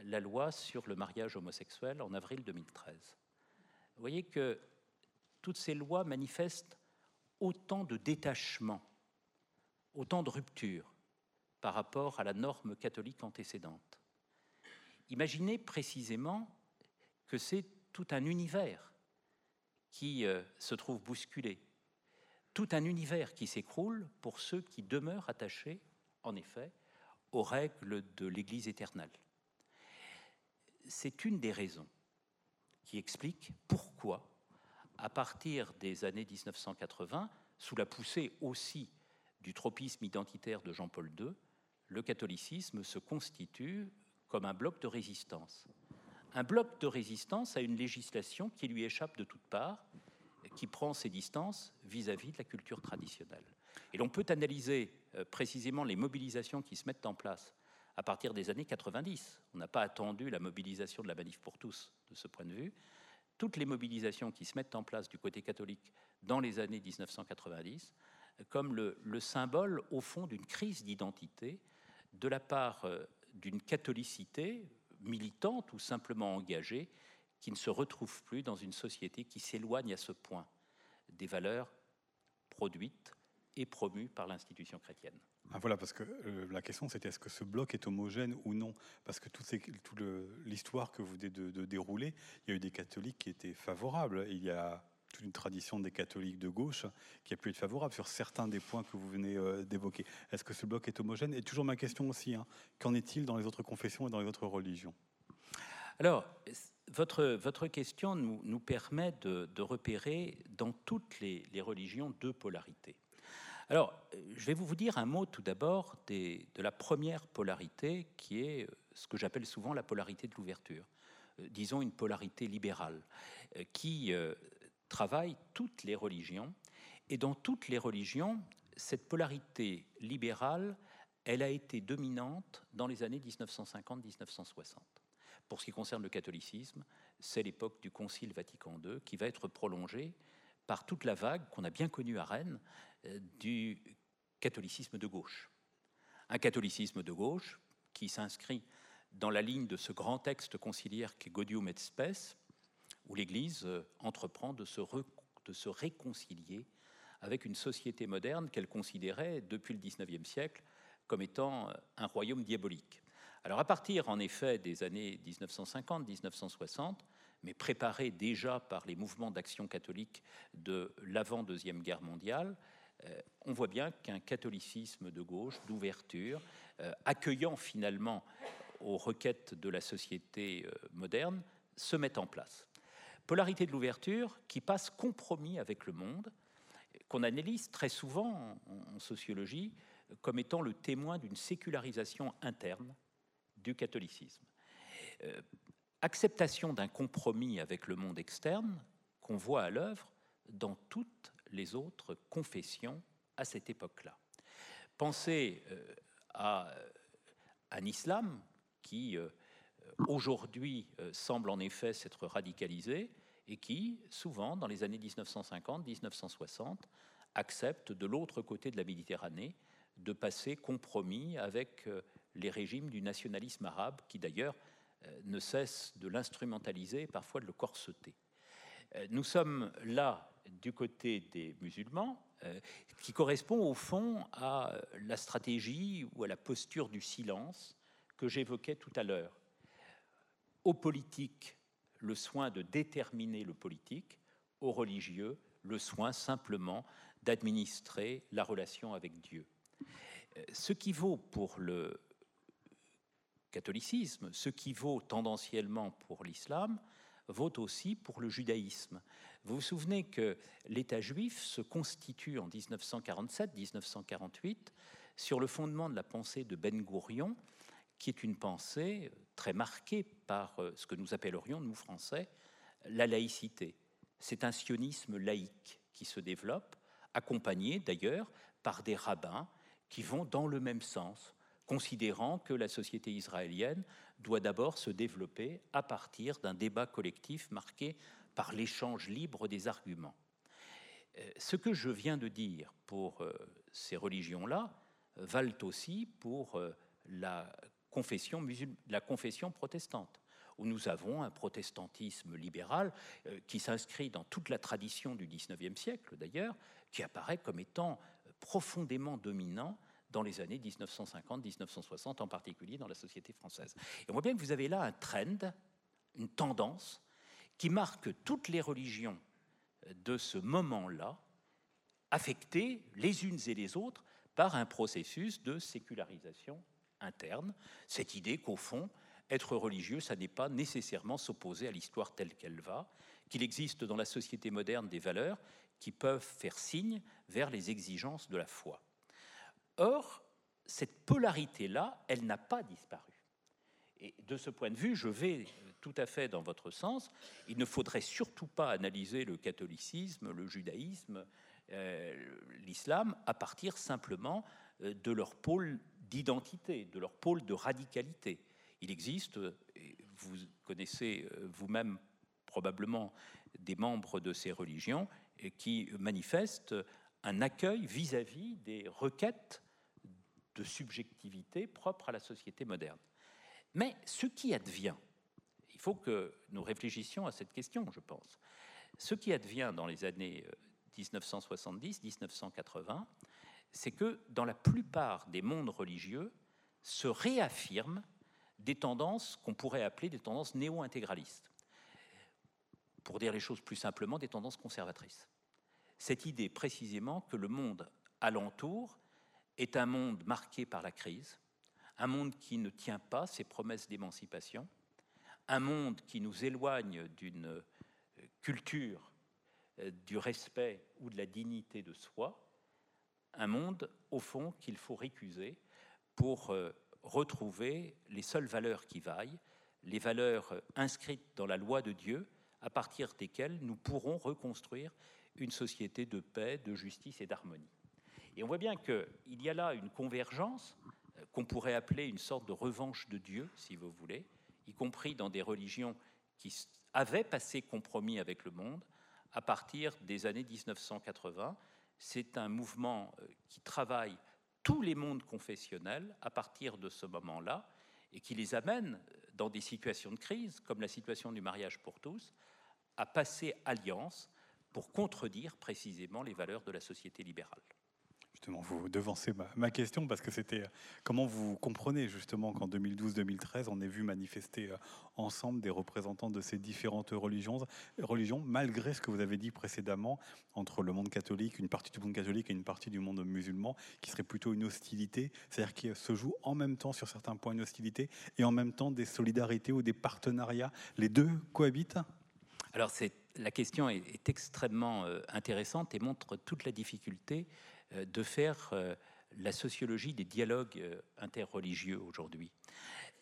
la loi sur le mariage homosexuel en avril 2013. Vous voyez que toutes ces lois manifestent autant de détachement, autant de rupture par rapport à la norme catholique antécédente. Imaginez précisément que c'est tout un univers qui euh, se trouve bousculé, tout un univers qui s'écroule pour ceux qui demeurent attachés, en effet, aux règles de l'Église éternelle. C'est une des raisons qui explique pourquoi, à partir des années 1980, sous la poussée aussi du tropisme identitaire de Jean-Paul II, le catholicisme se constitue comme un bloc de résistance. Un bloc de résistance à une législation qui lui échappe de toutes parts, qui prend ses distances vis-à-vis de la culture traditionnelle. Et l'on peut analyser euh, précisément les mobilisations qui se mettent en place à partir des années 90. On n'a pas attendu la mobilisation de la manif pour tous de ce point de vue. Toutes les mobilisations qui se mettent en place du côté catholique dans les années 1990 comme le, symbole, au fond, d'une crise d'identité de la part euh, d'une catholicité militante ou simplement engagée qui ne se retrouve plus dans une société qui s'éloigne à ce point des valeurs produites et promues par l'institution chrétienne. Ah voilà, parce que euh, la question c'était est-ce que ce bloc est homogène ou non? Parce que toute, l'histoire que vous venez de, dérouler, il y a eu des catholiques qui étaient favorables. Il y a toute une tradition des catholiques de gauche qui a pu être favorable sur certains des points que vous venez euh, d'évoquer. Est-ce que ce bloc est homogène? Et toujours ma question aussi, hein, qu'en est-il dans les autres confessions et dans les autres religions? Alors, votre, votre question nous, nous permet de, repérer dans toutes les, religions deux polarités. Alors, je vais vous dire un mot tout d'abord de la première polarité, qui est ce que j'appelle souvent la polarité de l'ouverture. Euh, disons une polarité libérale, euh, qui travaillent toutes les religions. Et dans toutes les religions, cette polarité libérale, elle a été dominante dans les années 1950-1960. Pour ce qui concerne le catholicisme, c'est l'époque du Concile Vatican II qui va être prolongée par toute la vague qu'on a bien connue à Rennes euh, du catholicisme de gauche. Un catholicisme de gauche qui s'inscrit dans la ligne de ce grand texte conciliaire qui est Gaudium et Spes, où l'Église euh, entreprend de se, de se réconcilier avec une société moderne qu'elle considérait depuis le XIXe siècle comme étant euh, un royaume diabolique. Alors à partir en effet des années 1950-1960, mais préparé déjà par les mouvements d'action catholique de l'avant-deuxième guerre mondiale, euh, on voit bien qu'un catholicisme de gauche, d'ouverture, accueillant finalement aux requêtes de la société moderne, se met en place. Polarité de l'ouverture qui passe compromis avec le monde, qu'on analyse très souvent en, sociologie comme étant le témoin d'une sécularisation interne du catholicisme. Euh, acceptation d'un compromis avec le monde externe qu'on voit à l'œuvre dans toutes les autres confessions à cette époque-là. Pensez euh, à un islam qui euh, aujourd'hui euh, semble en effet s'être radicalisé et qui, souvent, dans les années 1950-1960, accepte de l'autre côté de la Méditerranée de passer compromis avec euh, les régimes du nationalisme arabe, qui d'ailleurs euh, ne cessent de l'instrumentaliser et parfois de le corseter. Nous sommes là du côté des musulmans, qui correspond au fond à la stratégie ou à la posture du silence que j'évoquais tout à l'heure aux politiques le soin de déterminer le politique, aux religieux le soin simplement d'administrer la relation avec Dieu. Euh, ce qui vaut pour le catholicisme, ce qui vaut tendanciellement pour l'islam, vaut aussi pour le judaïsme. Vous vous souvenez que l'État juif se constitue en 1947-1948 sur le fondement de la pensée de Ben Gourion, qui est une pensée très marquée par euh, ce que nous appellerions, nous Français, la laïcité. C'est un sionisme laïque qui se développe, accompagné d'ailleurs par des rabbins qui vont dans le même sens, considérant que la société israélienne doit d'abord se développer à partir d'un débat collectif marqué par l'échange libre des arguments. Euh, ce que je viens de dire pour euh, ces religions-là valent aussi pour la confession, la confession protestante, où nous avons un protestantisme libéral euh, qui s'inscrit dans toute la tradition du XIXe siècle d'ailleurs, qui apparaît comme étant profondément dominant dans les années 1950-1960, en particulier dans la société française. Et on voit bien que vous avez là un trend, une tendance qui marque toutes les religions de ce moment-là, affectées les unes et les autres par un processus de sécularisation interne, cette idée qu'au fond, être religieux, ça n'est pas nécessairement s'opposer à l'histoire telle qu'elle va, qu'il existe dans la société moderne des valeurs qui peuvent faire signe vers les exigences de la foi. Or, cette polarité-là, elle n'a pas disparu. Et de ce point de vue, je vais tout à fait dans votre sens. Il ne faudrait surtout pas analyser le catholicisme, le judaïsme, euh, l'islam à partir simplement euh, de leur pôle d'identité, de leur pôle de radicalité. Il existe, vous connaissez euh, vous-même probablement des membres de ces religions qui manifestent un accueil vis-à-vis des requêtes de subjectivité propres à la société moderne. Mais ce qui advient, il faut que nous réfléchissions à cette question, je pense. Ce qui advient dans les années 1970-1980, c'est que dans la plupart des mondes religieux se réaffirment des tendances qu'on pourrait appeler des tendances néo-intégralistes. Pour dire les choses plus simplement, des tendances conservatrices. Cette idée précisément que le monde alentour est un monde marqué par la crise, un monde qui ne tient pas ses promesses d'émancipation, un monde qui nous éloigne d'une culture euh, du respect ou de la dignité de soi, un monde, au fond, qu'il faut récuser pour euh, retrouver les seules valeurs qui vaillent, les valeurs euh, inscrites dans la loi de Dieu, à partir desquelles nous pourrons reconstruire une société de paix, de justice et d'harmonie. Et on voit bien qu'il y a là une convergence qu'on pourrait appeler une sorte de revanche de Dieu, si vous voulez, y compris dans des religions qui avaient passé compromis avec le monde, à partir des années 1980. C'est un mouvement euh, qui travaille tous les mondes confessionnels à partir de ce moment-là et qui les amène euh, dans des situations de crise, comme la situation du mariage pour tous, à passer alliance pour contredire précisément les valeurs de la société libérale vous devancez ma, question parce que c'était euh, comment vous comprenez justement qu'en 2012-2013, on ait vu manifester euh, ensemble des représentants de ces différentes religions, religions, malgré ce que vous avez dit précédemment entre le monde catholique, une partie du monde catholique et une partie du monde musulman, qui serait plutôt une hostilité, c'est-à-dire qu'il se joue en même temps sur certains points une hostilité et en même temps des solidarités ou des partenariats. Les deux cohabitent? Alors la question est, extrêmement euh, intéressante et montre toute la difficulté euh, de faire euh, la sociologie des dialogues euh, interreligieux aujourd'hui.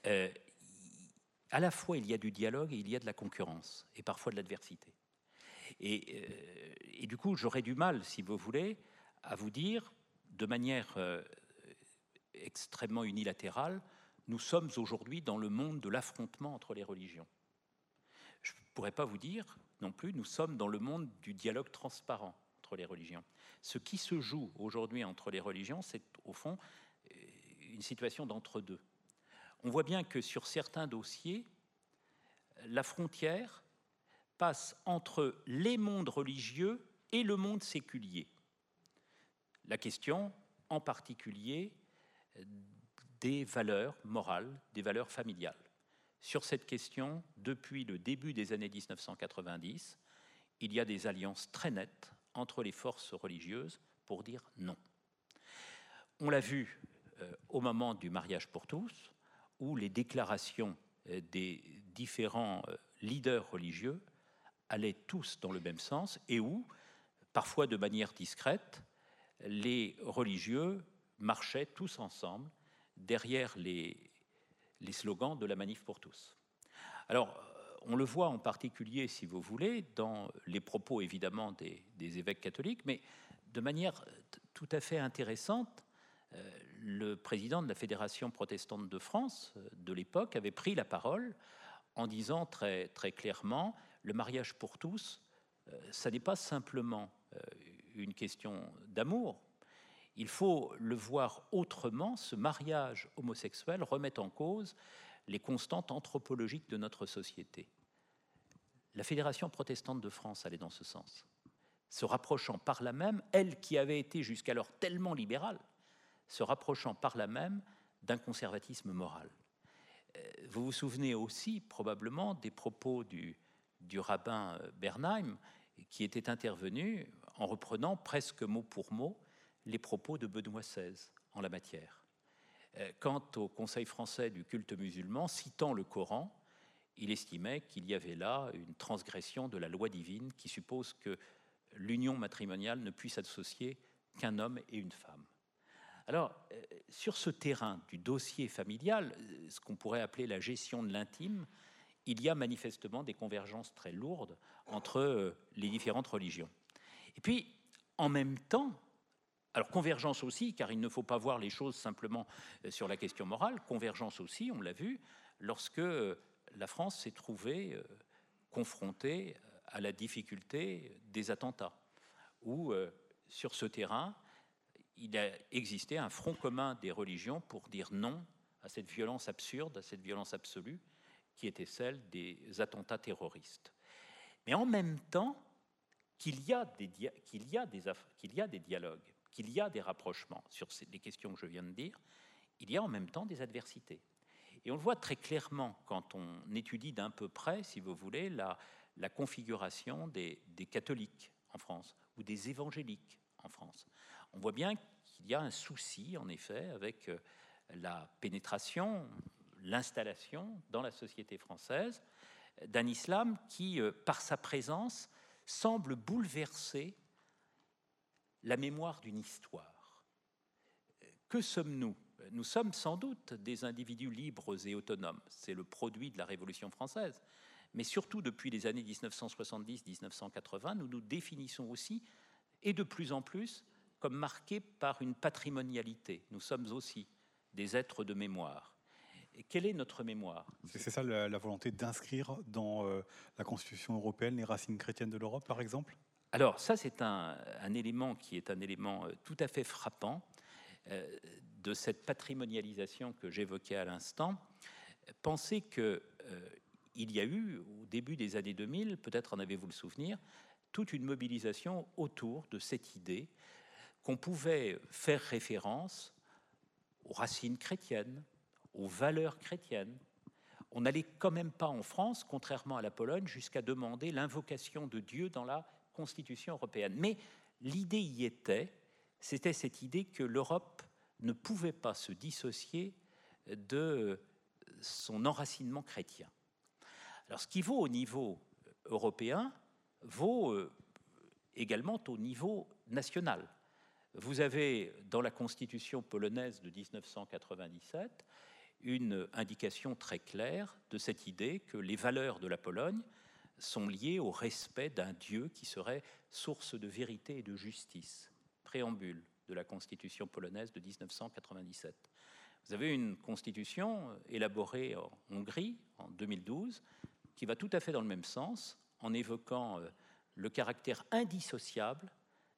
à la fois, il y a du dialogue et il y a de la concurrence, et parfois de l'adversité. Et, et, du coup, j'aurais du mal, si vous voulez, à vous dire de manière extrêmement unilatérale, nous sommes aujourd'hui dans le monde de l'affrontement entre les religions. Je ne pourrais pas vous dire non plus, nous sommes dans le monde du dialogue transparent entre les religions. Ce qui se joue aujourd'hui entre les religions, c'est au fond euh, une situation d'entre-deux. On voit bien que sur certains dossiers, la frontière passe entre les mondes religieux et le monde séculier. La question, en particulier, des valeurs morales, des valeurs familiales. Sur cette question, depuis le début des années 1990, il y a des alliances très nettes entre les forces religieuses pour dire non. On l'a vu euh, au moment du mariage pour tous, où les déclarations euh, des différents euh, leaders religieux allaient tous dans le même sens et où, parfois de manière discrète, les religieux marchaient tous ensemble derrière les, les slogans de la manif pour tous. Alors, on le voit en particulier, si vous voulez, dans les propos évidemment des, évêques catholiques, mais de manière tout à fait intéressante, euh, le président de la Fédération protestante de France euh, de l'époque avait pris la parole en disant très, très clairement, le mariage pour tous, euh, ça n'est pas simplement une question d'amour, il faut le voir autrement, ce mariage homosexuel remet en cause les constantes anthropologiques de notre société. La Fédération protestante de France allait dans ce sens, se rapprochant par là même, elle qui avait été jusqu'alors tellement libérale, se rapprochant par là même d'un conservatisme moral. Euh, vous vous souvenez aussi probablement des propos du, du rabbin Bernheim, qui était intervenu en reprenant presque mot pour mot les propos de Benoît XVI en la matière. Euh, quant au Conseil français du culte musulman, citant le Coran, il estimait qu'il y avait là une transgression de la loi divine qui suppose que l'union matrimoniale ne puisse associer qu'un homme et une femme. Alors, euh, sur ce terrain du dossier familial, euh, ce qu'on pourrait appeler la gestion de l'intime, il y a manifestement des convergences très lourdes entre les différentes religions. Et puis, en même temps, alors convergence aussi, car il ne faut pas voir les choses simplement euh, sur la question morale, convergence aussi, on l'a vu, lorsque euh, la France s'est trouvée euh, confrontée à la difficulté des attentats, où sur ce terrain, il a existé un front commun des religions pour dire non à cette violence absurde, à cette violence absolue, qui était celle des attentats terroristes. Mais en même temps, qu'il y, a des, qu'il y, a des, qu'il y a des dialogues qu'il y a des rapprochements sur les questions que je viens de dire, il y a en même temps des adversités. Et on le voit très clairement quand on étudie d'un peu près, si vous voulez, la, configuration des, des, catholiques en France ou des évangéliques en France. On voit bien qu'il y a un souci, en effet, avec euh, la pénétration, l'installation dans la société française d'un islam qui, euh, par sa présence, semble bouleverser la mémoire d'une histoire. Que sommes-nous? Nous sommes sans doute des individus libres et autonomes. C'est le produit de la Révolution française. Mais surtout depuis les années 1970-1980, nous nous définissons aussi, et de plus en plus, comme marqués par une patrimonialité. Nous sommes aussi des êtres de mémoire. Quelle est notre mémoire? C'est ça la, volonté d'inscrire dans euh, la Constitution européenne les racines chrétiennes de l'Europe, par exemple? Alors ça, c'est un, élément qui est un élément euh, tout à fait frappant euh, de cette patrimonialisation que j'évoquais à l'instant. Pensez que euh, il y a eu, au début des années 2000, peut-être en avez-vous le souvenir, toute une mobilisation autour de cette idée qu'on pouvait faire référence aux racines chrétiennes, aux valeurs chrétiennes. On n'allait quand même pas en France, contrairement à la Pologne, jusqu'à demander l'invocation de Dieu dans la Constitution européenne. Mais l'idée y était, c'était cette idée que l'Europe ne pouvait pas se dissocier de son enracinement chrétien. Alors ce qui vaut au niveau européen vaut euh, également au niveau national. Vous avez dans la constitution polonaise de 1997 une indication très claire de cette idée que les valeurs de la Pologne sont liés au respect d'un Dieu qui serait source de vérité et de justice. Préambule de la Constitution polonaise de 1997. Vous avez une constitution élaborée en Hongrie en 2012 qui va tout à fait dans le même sens en évoquant euh, le caractère indissociable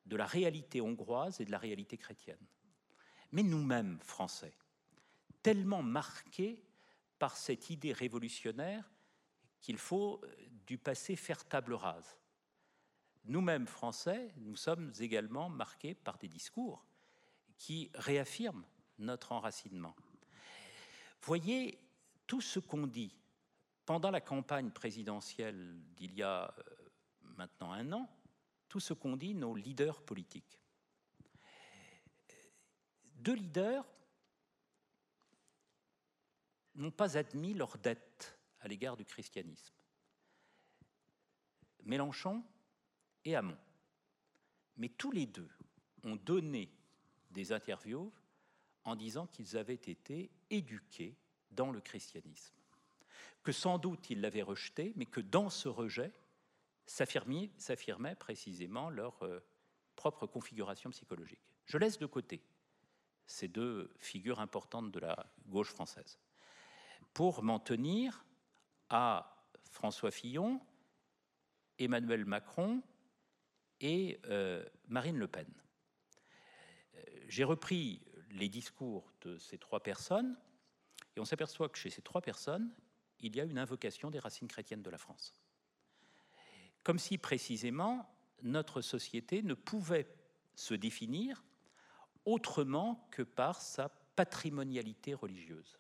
de la réalité hongroise et de la réalité chrétienne. Mais nous-mêmes, Français, tellement marqués par cette idée révolutionnaire qu'il faut euh, du passé faire table rase. Nous-mêmes, Français, nous sommes également marqués par des discours qui réaffirment notre enracinement. Voyez tout ce qu'on dit pendant la campagne présidentielle d'il y a euh, maintenant un an, tout ce qu'ont dit nos leaders politiques. Deux leaders n'ont pas admis leur dette à l'égard du christianisme. Mélenchon et Hamon. Mais tous les deux ont donné des interviews en disant qu'ils avaient été éduqués dans le christianisme. Que sans doute ils l'avaient rejeté, mais que dans ce rejet s'affirmait précisément leur euh, propre configuration psychologique. Je laisse de côté ces deux figures importantes de la gauche française pour m'en tenir à François Fillon, Emmanuel Macron et euh, Marine Le Pen. Euh, j'ai repris les discours de ces trois personnes et on s'aperçoit que chez ces trois personnes, il y a une invocation des racines chrétiennes de la France. Comme si précisément notre société ne pouvait se définir autrement que par sa patrimonialité religieuse.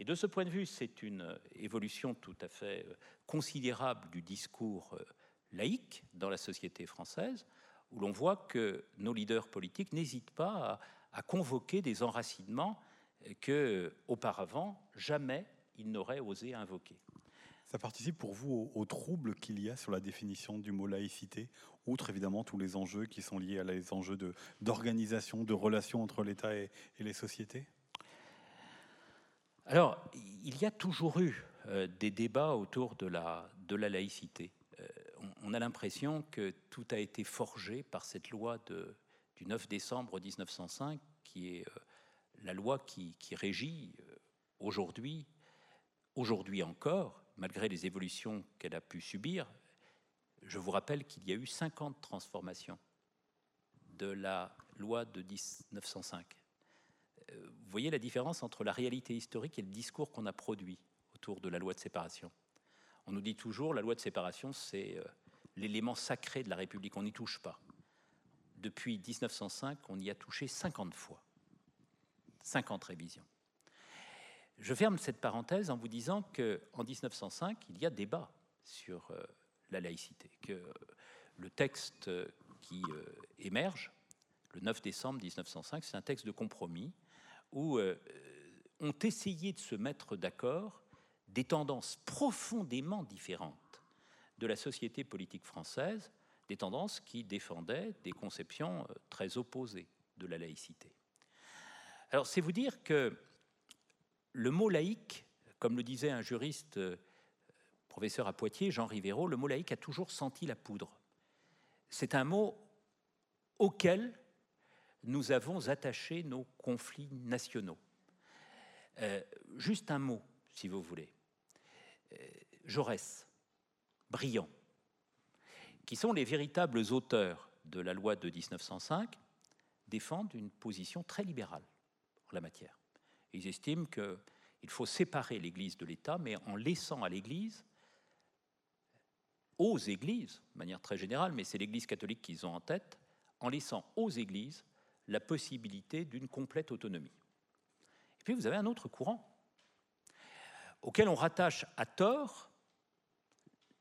Et de ce point de vue, c'est une évolution tout à fait euh, considérable du discours euh, laïque dans la société française, où l'on voit que nos leaders politiques n'hésitent pas à, convoquer des enracinements que, auparavant, jamais ils n'auraient osé invoquer. Ça participe pour vous au, trouble qu'il y a sur la définition du mot laïcité, outre évidemment tous les enjeux qui sont liés à les enjeux d'organisation, de, relations entre l'État et les sociétés? Alors, il y a toujours eu euh, des débats autour de la, de la laïcité. Euh, on, a l'impression que tout a été forgé par cette loi du 9 décembre 1905, qui est euh, la loi qui, qui régit aujourd'hui, aujourd'hui encore, malgré les évolutions qu'elle a pu subir. Je vous rappelle qu'il y a eu 50 transformations de la loi de 1905 vous voyez la différence entre la réalité historique et le discours qu'on a produit autour de la loi de séparation. On nous dit toujours la loi de séparation, c'est euh, l'élément sacré de la République, on n'y touche pas. Depuis 1905, on y a touché 50 fois. 50 révisions. Je ferme cette parenthèse en vous disant qu'en 1905, il y a débat sur euh, la laïcité, que le texte qui euh, émerge, le 9 décembre 1905, c'est un texte de compromis où euh, ont essayé de se mettre d'accord des tendances profondément différentes de la société politique française, des tendances qui défendaient des conceptions euh, très opposées de la laïcité. Alors c'est vous dire que le mot laïque, comme le disait un juriste euh, professeur à Poitiers, Jean Rivero, le mot laïque a toujours senti la poudre. C'est un mot auquel nous avons attaché nos conflits nationaux. Euh, juste un mot, si vous voulez. Euh, Jaurès, Briand, qui sont les véritables auteurs de la loi de 1905, défendent une position très libérale en la matière. Ils estiment qu'il faut séparer l'Église de l'État, mais en laissant à l'Église, aux Églises, de manière très générale, mais c'est l'Église catholique qu'ils ont en tête, en laissant aux Églises la possibilité d'une complète autonomie. Et puis vous avez un autre courant auquel on rattache à tort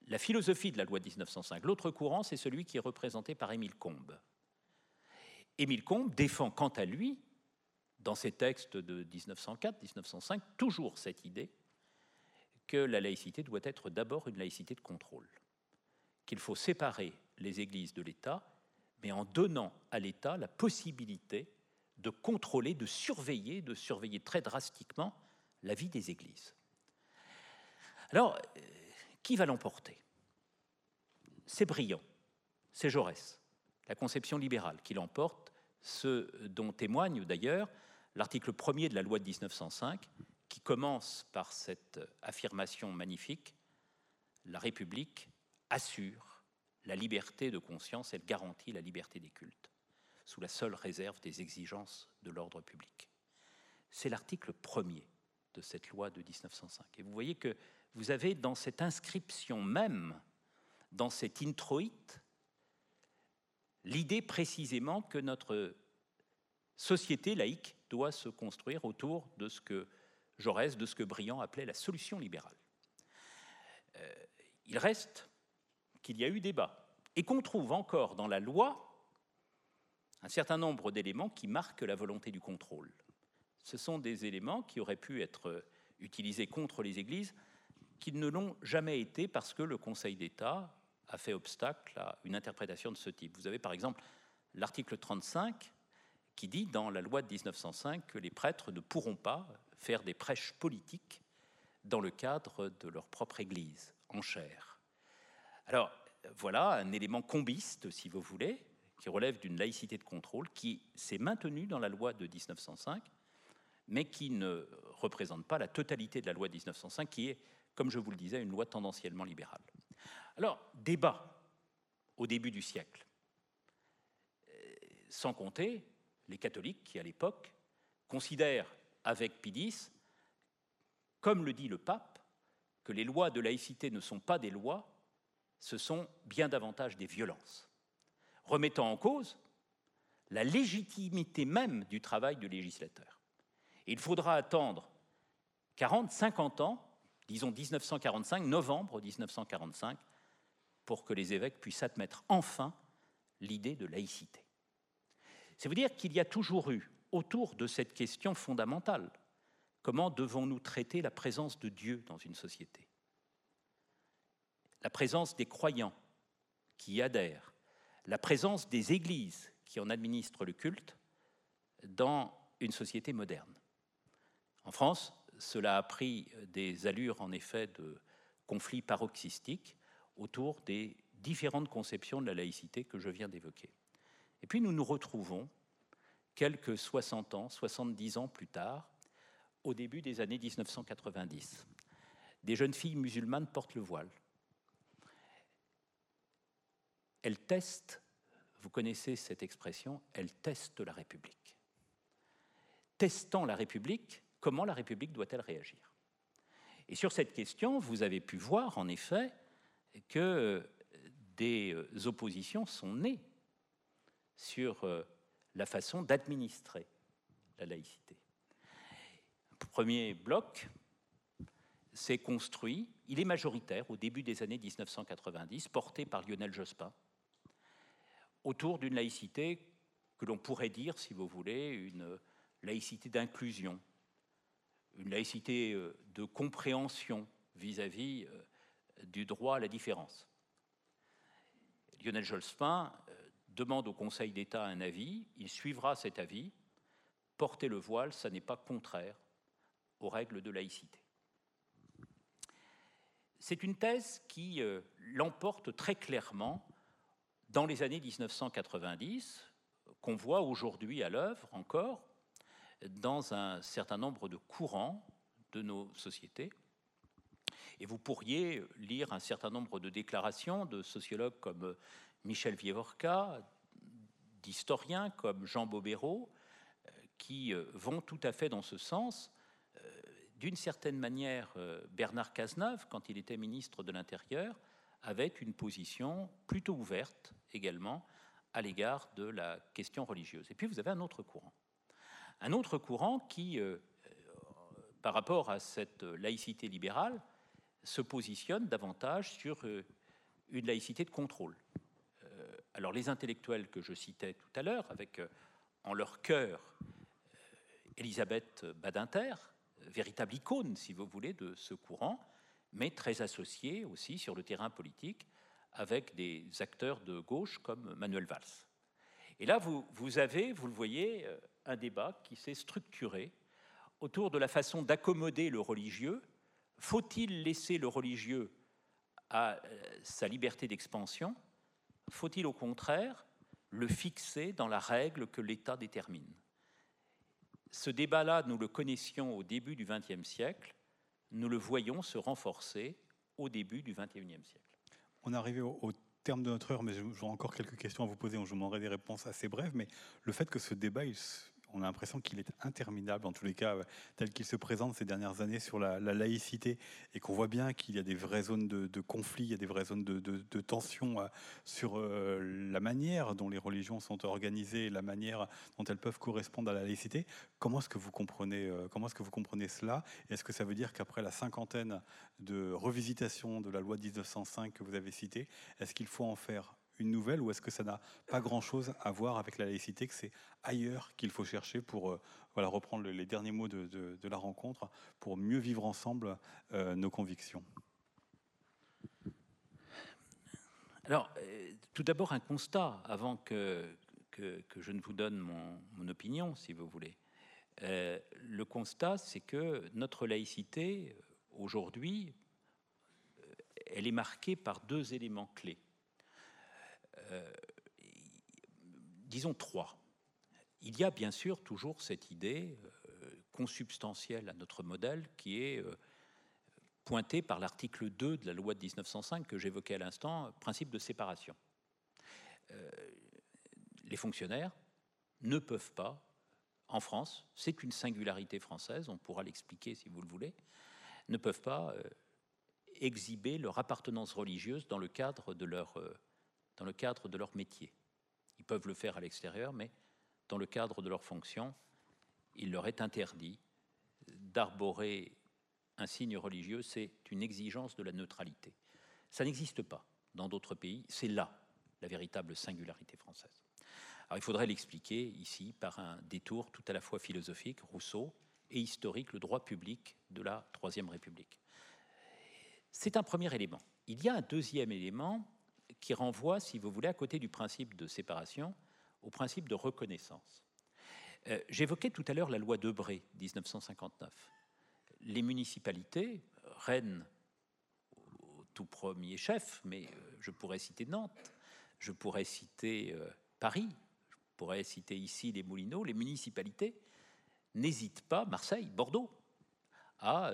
la philosophie de la loi de 1905. L'autre courant, c'est celui qui est représenté par Émile Combes. Émile Combes défend quant à lui, dans ses textes de 1904-1905, toujours cette idée que la laïcité doit être d'abord une laïcité de contrôle, qu'il faut séparer les églises de l'État mais en donnant à l'État la possibilité de contrôler, de surveiller, de surveiller très drastiquement la vie des églises. Alors, euh, qui va l'emporter? C'est brillant, c'est Jaurès, la conception libérale qui l'emporte, ce dont témoigne d'ailleurs l'article 1er de la loi de 1905, qui commence par cette affirmation magnifique, la République assure la liberté de conscience, elle garantit la liberté des cultes, sous la seule réserve des exigences de l'ordre public. C'est l'article premier de cette loi de 1905. Et vous voyez que vous avez dans cette inscription même, dans cet introïte, l'idée précisément que notre société laïque doit se construire autour de ce que Jaurès, de ce que Briand appelait la solution libérale. Euh, il reste qu'il y a eu débat et qu'on trouve encore dans la loi un certain nombre d'éléments qui marquent la volonté du contrôle. Ce sont des éléments qui auraient pu être utilisés contre les églises, qui ne l'ont jamais été parce que le Conseil d'État a fait obstacle à une interprétation de ce type. Vous avez par exemple l'article 35 qui dit dans la loi de 1905 que les prêtres ne pourront pas faire des prêches politiques dans le cadre de leur propre Église, en chair. Alors, voilà un élément combiste, si vous voulez, qui relève d'une laïcité de contrôle, qui s'est maintenue dans la loi de 1905, mais qui ne représente pas la totalité de la loi de 1905, qui est, comme je vous le disais, une loi tendanciellement libérale. Alors, débat au début du siècle, euh, sans compter les catholiques qui, à l'époque, considèrent avec Pidis, comme le dit le pape, que les lois de laïcité ne sont pas des lois, ce sont bien davantage des violences, remettant en cause la légitimité même du travail du législateur. il faudra attendre 40, 50 ans, disons 1945, novembre 1945, pour que les évêques puissent admettre enfin l'idée de laïcité. C'est vous dire qu'il y a toujours eu, autour de cette question fondamentale, comment devons-nous traiter la présence de Dieu dans une société? La présence des croyants qui y adhèrent, la présence des églises qui en administrent le culte dans une société moderne. En France, cela a pris des allures en effet de conflits paroxystiques autour des différentes conceptions de la laïcité que je viens d'évoquer. Et puis nous nous retrouvons quelques 60 ans, 70 ans plus tard, au début des années 1990. Des jeunes filles musulmanes portent le voile. Elles testent, vous connaissez cette expression, elles testent la République. Testant la République, comment la République doit-elle réagir? Et sur cette question, vous avez pu voir en effet que des euh, oppositions sont nées sur euh, la façon d'administrer la laïcité. Premier bloc s'est construit, il est majoritaire au début des années 1990, porté par Lionel Jospin, autour d'une laïcité que l'on pourrait dire, si vous voulez, une laïcité d'inclusion, une laïcité euh, de compréhension vis-à-vis du droit à la différence. Lionel Jospin euh, demande au Conseil d'État un avis, il suivra cet avis. Porter le voile, ça n'est pas contraire aux règles de laïcité. C'est une thèse qui euh, l'emporte très clairement dans les années 1990, qu'on voit aujourd'hui à l'œuvre encore dans un certain nombre de courants de nos sociétés. Et vous pourriez lire un certain nombre de déclarations de sociologues comme Michel Vievorka, d'historiens comme Jean Bobéro, euh, qui euh, vont tout à fait dans ce sens. Euh, d'une certaine manière, Bernard Cazeneuve, quand il était ministre de l'Intérieur, avait une position plutôt ouverte également à l'égard de la question religieuse. Et puis vous avez un autre courant. Un autre courant qui, par rapport à cette laïcité libérale, se positionne davantage sur euh, une laïcité de contrôle. Euh, alors les intellectuels que je citais tout à l'heure, avec euh, en leur cœur Elisabeth Badinter, véritable icône, si vous voulez, de ce courant, mais très associée aussi sur le terrain politique avec des acteurs de gauche comme Manuel Valls. Et là, vous, avez, vous le voyez, un débat qui s'est structuré autour de la façon d'accommoder le religieux. Faut-il laisser le religieux à euh, sa liberté d'expansion? Faut-il au contraire le fixer dans la règle que l'État détermine? Ce débat-là, nous le connaissions au début du XXe siècle, nous le voyons se renforcer au début du XXIe siècle. On est arrivé au, terme de notre heure, mais j'aurai encore quelques questions à vous poser, je vous demanderai des réponses assez brèves, mais le fait que ce débat on a l'impression qu'il est interminable, en tous les cas, euh, tel qu'il se présente ces dernières années sur la, laïcité, et qu'on voit bien qu'il y a des vraies zones de, conflit, il y a des vraies zones de, de tension euh, sur euh, la manière dont les religions sont organisées, la manière dont elles peuvent correspondre à la laïcité. Comment est-ce que vous comprenez, comment est-ce que vous comprenez cela? Est-ce que ça veut dire qu'après la cinquantaine de revisitations de la loi de 1905 que vous avez citée, est-ce qu'il faut en faire une nouvelle ou est-ce que ça n'a pas grand-chose à voir avec la laïcité, que c'est ailleurs qu'il faut chercher pour euh, voilà, reprendre les derniers mots de, la rencontre, pour mieux vivre ensemble euh, nos convictions? Alors, euh, tout d'abord un constat, avant que, que, je ne vous donne mon, mon opinion, si vous voulez. le constat, c'est que notre laïcité, aujourd'hui, elle est marquée par deux éléments clés. Euh, disons trois. Il y a bien sûr toujours cette idée euh, consubstantielle à notre modèle qui est euh, pointée par l'article 2 de la loi de 1905 que j'évoquais à l'instant, principe de séparation. les fonctionnaires ne peuvent pas, en France, c'est une singularité française, on pourra l'expliquer si vous le voulez, ne peuvent pas exhiber leur appartenance religieuse dans le cadre de leur dans le cadre de leur métier. Ils peuvent le faire à l'extérieur, mais dans le cadre de leur fonction, il leur est interdit d'arborer un signe religieux, c'est une exigence de la neutralité. Ça n'existe pas dans d'autres pays, c'est là la véritable singularité française. Il faudrait l'expliquer ici par un détour tout à la fois philosophique, Rousseau, et historique, le droit public de la Troisième République. C'est un premier élément. Il y a un deuxième élément qui renvoie, si vous voulez, à côté du principe de séparation, au principe de reconnaissance. Euh, j'évoquais tout à l'heure la loi Debré, 1959. Les municipalités, Rennes au tout premier chef, mais euh, je pourrais citer Nantes, je pourrais citer euh, Paris, je pourrais citer ici les Moulineaux, les municipalités n'hésitent pas, Marseille, Bordeaux, à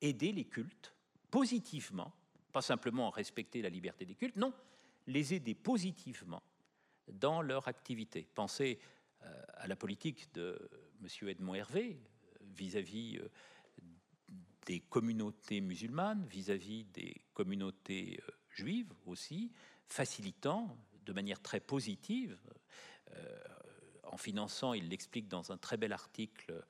aider les cultes positivement, pas simplement respecter la liberté des cultes, non, les aider positivement dans leur activité. Pensez euh, à la politique de M. Edmond Hervé vis-à-vis euh, des communautés musulmanes, vis-à-vis des communautés euh, juives aussi, facilitant de manière très positive, en finançant, il l'explique dans un très bel article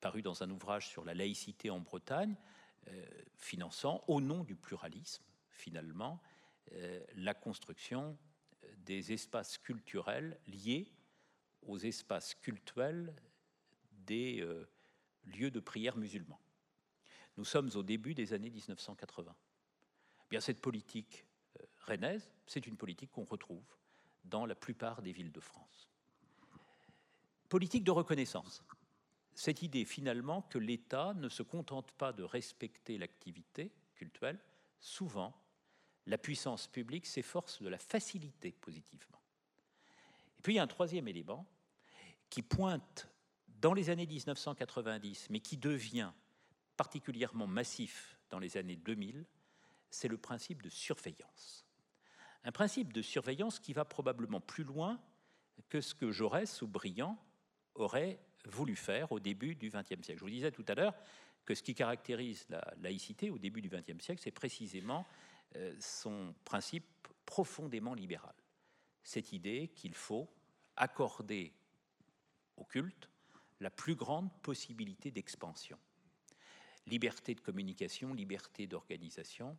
paru dans un ouvrage sur la laïcité en Bretagne, finançant au nom du pluralisme, finalement, la construction des espaces culturels liés aux espaces cultuels des euh, lieux de prière musulmans. Nous sommes au début des années 1980. Bien, cette politique euh, rennaise, c'est une politique qu'on retrouve dans la plupart des villes de France. Politique de reconnaissance. Cette idée finalement que l'État ne se contente pas de respecter l'activité cultuelle, souvent la puissance publique s'efforce de la faciliter positivement. Et puis il y a un troisième élément qui pointe dans les années 1990, mais qui devient particulièrement massif dans les années 2000, c'est le principe de surveillance. Un principe de surveillance qui va probablement plus loin que ce que Jaurès ou Briand auraient voulu faire au début du XXe siècle. Je vous disais tout à l'heure que ce qui caractérise la laïcité au début du XXe siècle, c'est précisément euh, son principe profondément libéral. Cette idée qu'il faut accorder au culte la plus grande possibilité d'expansion. Liberté de communication, liberté d'organisation,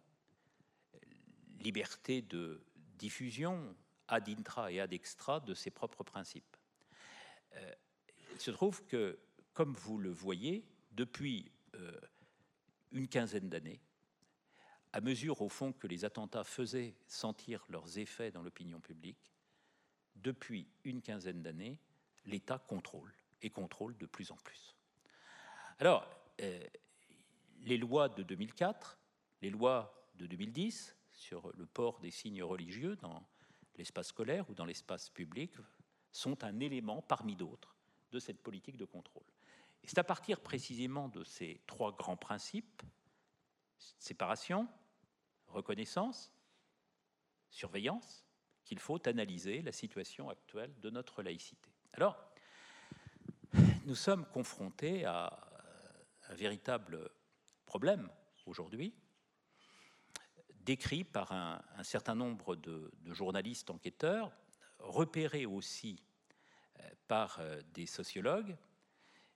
liberté de diffusion ad intra et ad extra de ses propres principes. Il se trouve que, comme vous le voyez, depuis euh, une quinzaine d'années, à mesure au fond que les attentats faisaient sentir leurs effets dans l'opinion publique, depuis une quinzaine d'années, l'État contrôle et contrôle de plus en plus. Alors, euh, les lois de 2004, les lois de 2010 sur le port des signes religieux dans l'espace scolaire ou dans l'espace public sont un élément parmi d'autres de cette politique de contrôle. C'est à partir précisément de ces trois grands principes, séparation, reconnaissance, surveillance, qu'il faut analyser la situation actuelle de notre laïcité. Alors, nous sommes confrontés à un véritable problème aujourd'hui, décrit par un, certain nombre de, journalistes enquêteurs, repéré aussi euh, par euh, des sociologues,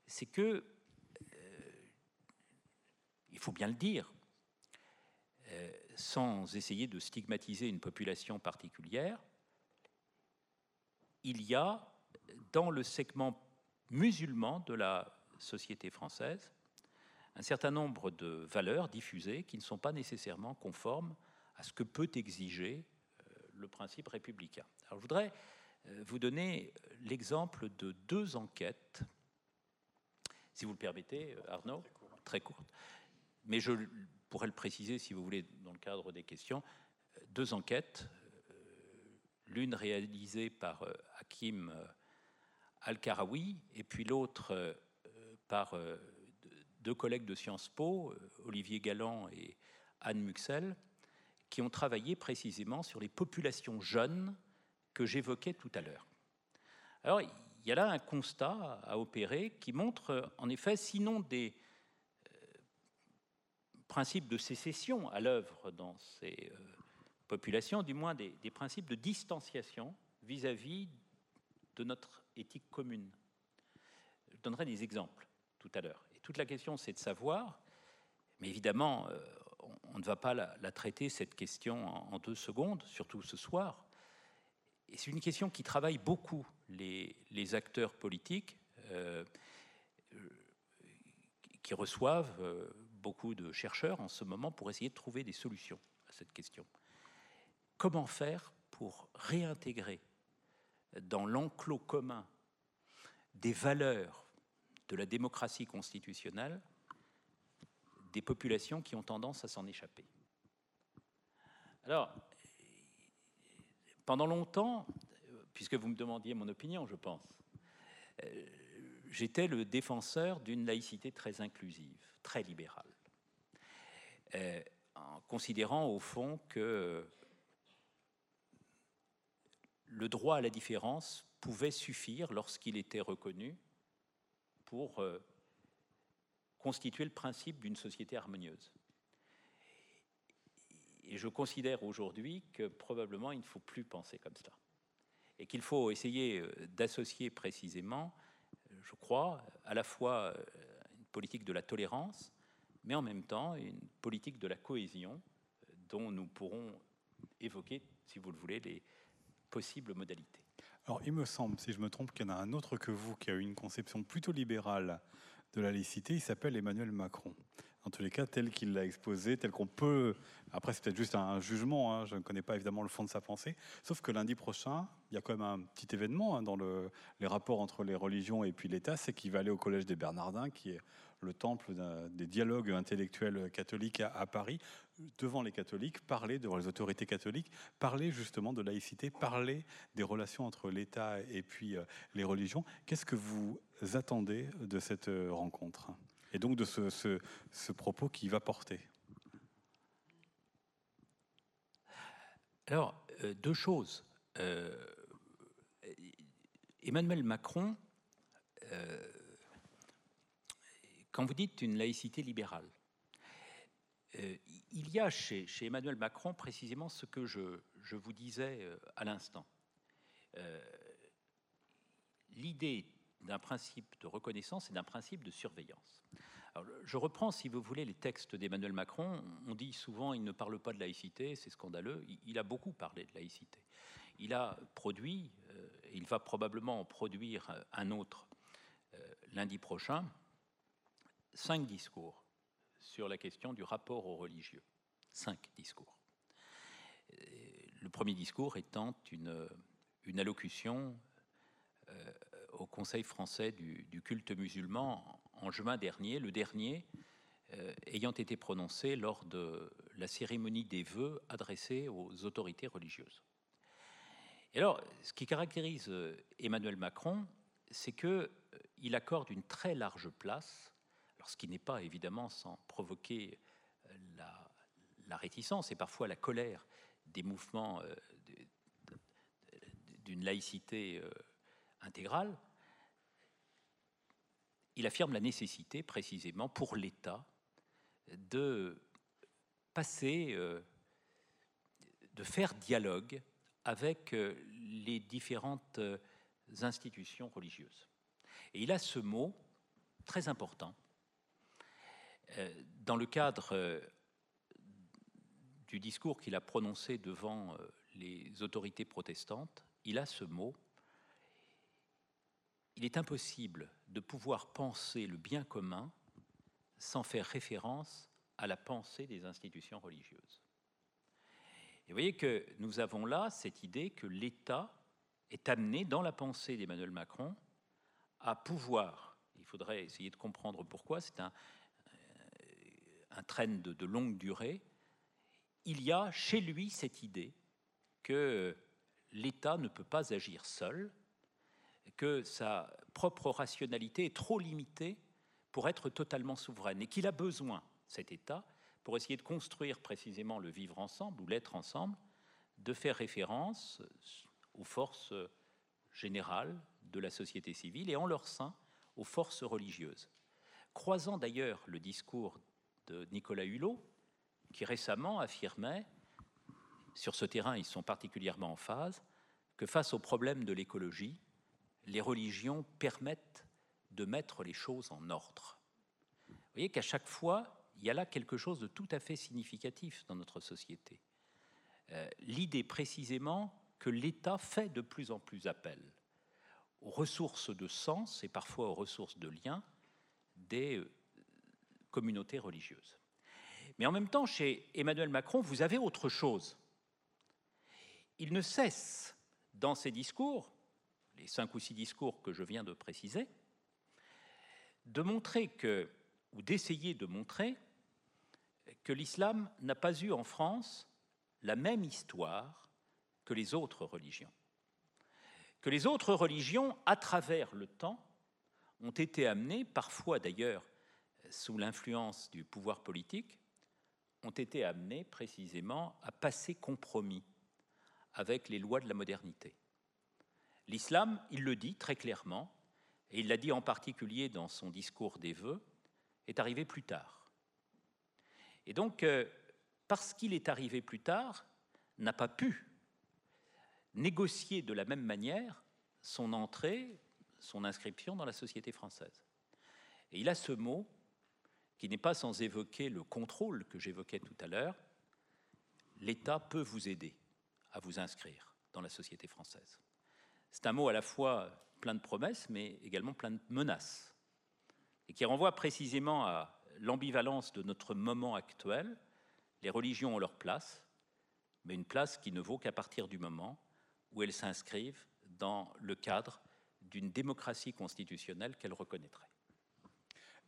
c'est que, euh, il faut bien le dire, sans essayer de stigmatiser une population particulière, il y a dans le segment musulman de la société française un certain nombre de valeurs diffusées qui ne sont pas nécessairement conformes à ce que peut exiger euh, le principe républicain. Alors, je voudrais euh, vous donner l'exemple de deux enquêtes, si vous le permettez, euh, Arnaud, très courtes, mais je pourrais le préciser si vous voulez dans le cadre des questions, deux enquêtes, l'une réalisée par Hakim Al-Karawi et puis l'autre par deux collègues de Sciences Po, Olivier Galland et Anne Muxel, qui ont travaillé précisément sur les populations jeunes que j'évoquais tout à l'heure. Alors, il y a là un constat à opérer qui montre, en effet, sinon des principes de sécession à l'œuvre dans ces euh, populations, du moins des, principes de distanciation vis-à-vis de notre éthique commune. Je donnerai des exemples tout à l'heure. Et toute la question, c'est de savoir, mais évidemment, euh, on, ne va pas la, traiter, cette question, en, deux secondes, surtout ce soir. Et c'est une question qui travaille beaucoup les, acteurs politiques, euh, qui reçoivent euh, beaucoup de chercheurs en ce moment pour essayer de trouver des solutions à cette question. Comment faire pour réintégrer dans l'enclos commun des valeurs de la démocratie constitutionnelle des populations qui ont tendance à s'en échapper? Alors, pendant longtemps, puisque vous me demandiez mon opinion, je pense, euh, j'étais le défenseur d'une laïcité très inclusive, très libérale, euh, en considérant au fond que le droit à la différence pouvait suffire lorsqu'il était reconnu pour euh, constituer le principe d'une société harmonieuse. Et je considère aujourd'hui que probablement il ne faut plus penser comme ça. Et qu'il faut essayer euh, d'associer précisément, je crois, à la fois euh, une politique de la tolérance, mais en même temps une politique de la cohésion dont nous pourrons évoquer, si vous le voulez, les possibles modalités. Alors, il me semble, si je me trompe, qu'il y en a un autre que vous qui a une conception plutôt libérale de la laïcité. Il s'appelle Emmanuel Macron. En tous les cas, tel qu'il l'a exposé, tel qu'on peut. Après, c'est peut-être juste un jugement. Hein, je ne connais pas évidemment le fond de sa pensée. Sauf que lundi prochain, il y a quand même un petit événement hein, dans le, les rapports entre les religions et puis l'État. C'est qu'il va aller au Collège des Bernardins, qui est le temple des dialogues intellectuels catholiques à, Paris, devant les catholiques, parler devant les autorités catholiques, parler justement de laïcité, parler des relations entre l'État et puis euh, les religions. Qu'est-ce que vous attendez de cette euh, rencontre? Et donc de ce, propos qui va porter Alors, euh, deux choses. Emmanuel Macron quand vous dites une laïcité libérale, euh, il y a chez, Emmanuel Macron précisément ce que je, vous disais euh, à l'instant. Euh, l'idée d'un principe de reconnaissance et d'un principe de surveillance. je reprends, si vous voulez, les textes d'Emmanuel Macron. On dit souvent il ne parle pas de laïcité, c'est scandaleux. Il, a beaucoup parlé de laïcité. Il a produit, et il va probablement en produire un autre lundi prochain, cinq discours sur la question du rapport aux religieux. Cinq discours. Le premier discours étant une, allocution euh, au Conseil français du, culte musulman en juin dernier, le dernier euh, ayant été prononcé lors de la cérémonie des vœux adressés aux autorités religieuses. Et alors, ce qui caractérise euh, Emmanuel Macron, c'est qu'il accorde une très large place ce qui n'est pas évidemment sans provoquer euh, la, réticence et parfois la colère des mouvements euh, d'une laïcité euh, intégrale, il affirme la nécessité précisément pour l'État de passer, de faire dialogue avec les différentes institutions religieuses. Et il a ce mot très important euh, dans le cadre euh, du discours qu'il a prononcé devant euh, les autorités protestantes, il a ce mot. Il est impossible de pouvoir penser le bien commun sans faire référence à la pensée des institutions religieuses. Et vous voyez que nous avons là cette idée que l'État est amené dans la pensée d'Emmanuel Macron à pouvoir, il faudrait essayer de comprendre pourquoi, c'est un, un train de, longue durée, il y a chez lui cette idée que l'État ne peut pas agir seul, que sa propre rationalité est trop limitée pour être totalement souveraine et qu'il a besoin, cet État, pour essayer de construire précisément le vivre ensemble ou l'être ensemble, de faire référence aux forces générales de la société civile et en leur sein aux forces religieuses. Croisant d'ailleurs le discours de Nicolas Hulot, qui récemment affirmait, sur ce terrain ils sont particulièrement en phase, que face au problème de l'écologie, les religions permettent de mettre les choses en ordre. voyez qu'à chaque fois, il y a là quelque chose de tout à fait significatif dans notre société. Euh, l'idée précisément que l'État fait de plus en plus appel aux ressources de sens et parfois aux ressources de lien des euh, communautés religieuses. Mais en même temps, chez Emmanuel Macron, vous avez autre chose. Il ne cesse, dans ses discours, les cinq ou six discours que je viens de préciser, de montrer que, ou d'essayer de montrer que l'islam n'a pas eu en France la même histoire que les autres religions. Que les autres religions, à travers le temps, ont été amenées, parfois d'ailleurs sous l'influence du pouvoir politique, ont été amenées précisément à passer compromis avec les lois de la modernité. L'islam, il le dit très clairement, et il l'a dit en particulier dans son discours des vœux, est arrivé plus tard. Et donc, euh, parce qu'il est arrivé plus tard, n'a pas pu négocier de la même manière son entrée, son inscription dans la société française. Et il a ce mot qui n'est pas sans évoquer le contrôle que j'évoquais tout à l'heure. L'État peut vous aider à vous inscrire dans la société française. C'est un mot à la fois plein de promesses, mais également plein de menaces, et qui renvoie précisément à l'ambivalence de notre moment actuel. Les religions ont leur place, mais une place qui ne vaut qu'à partir du moment où elles s'inscrivent dans le cadre d'une démocratie constitutionnelle qu'elles reconnaîtraient.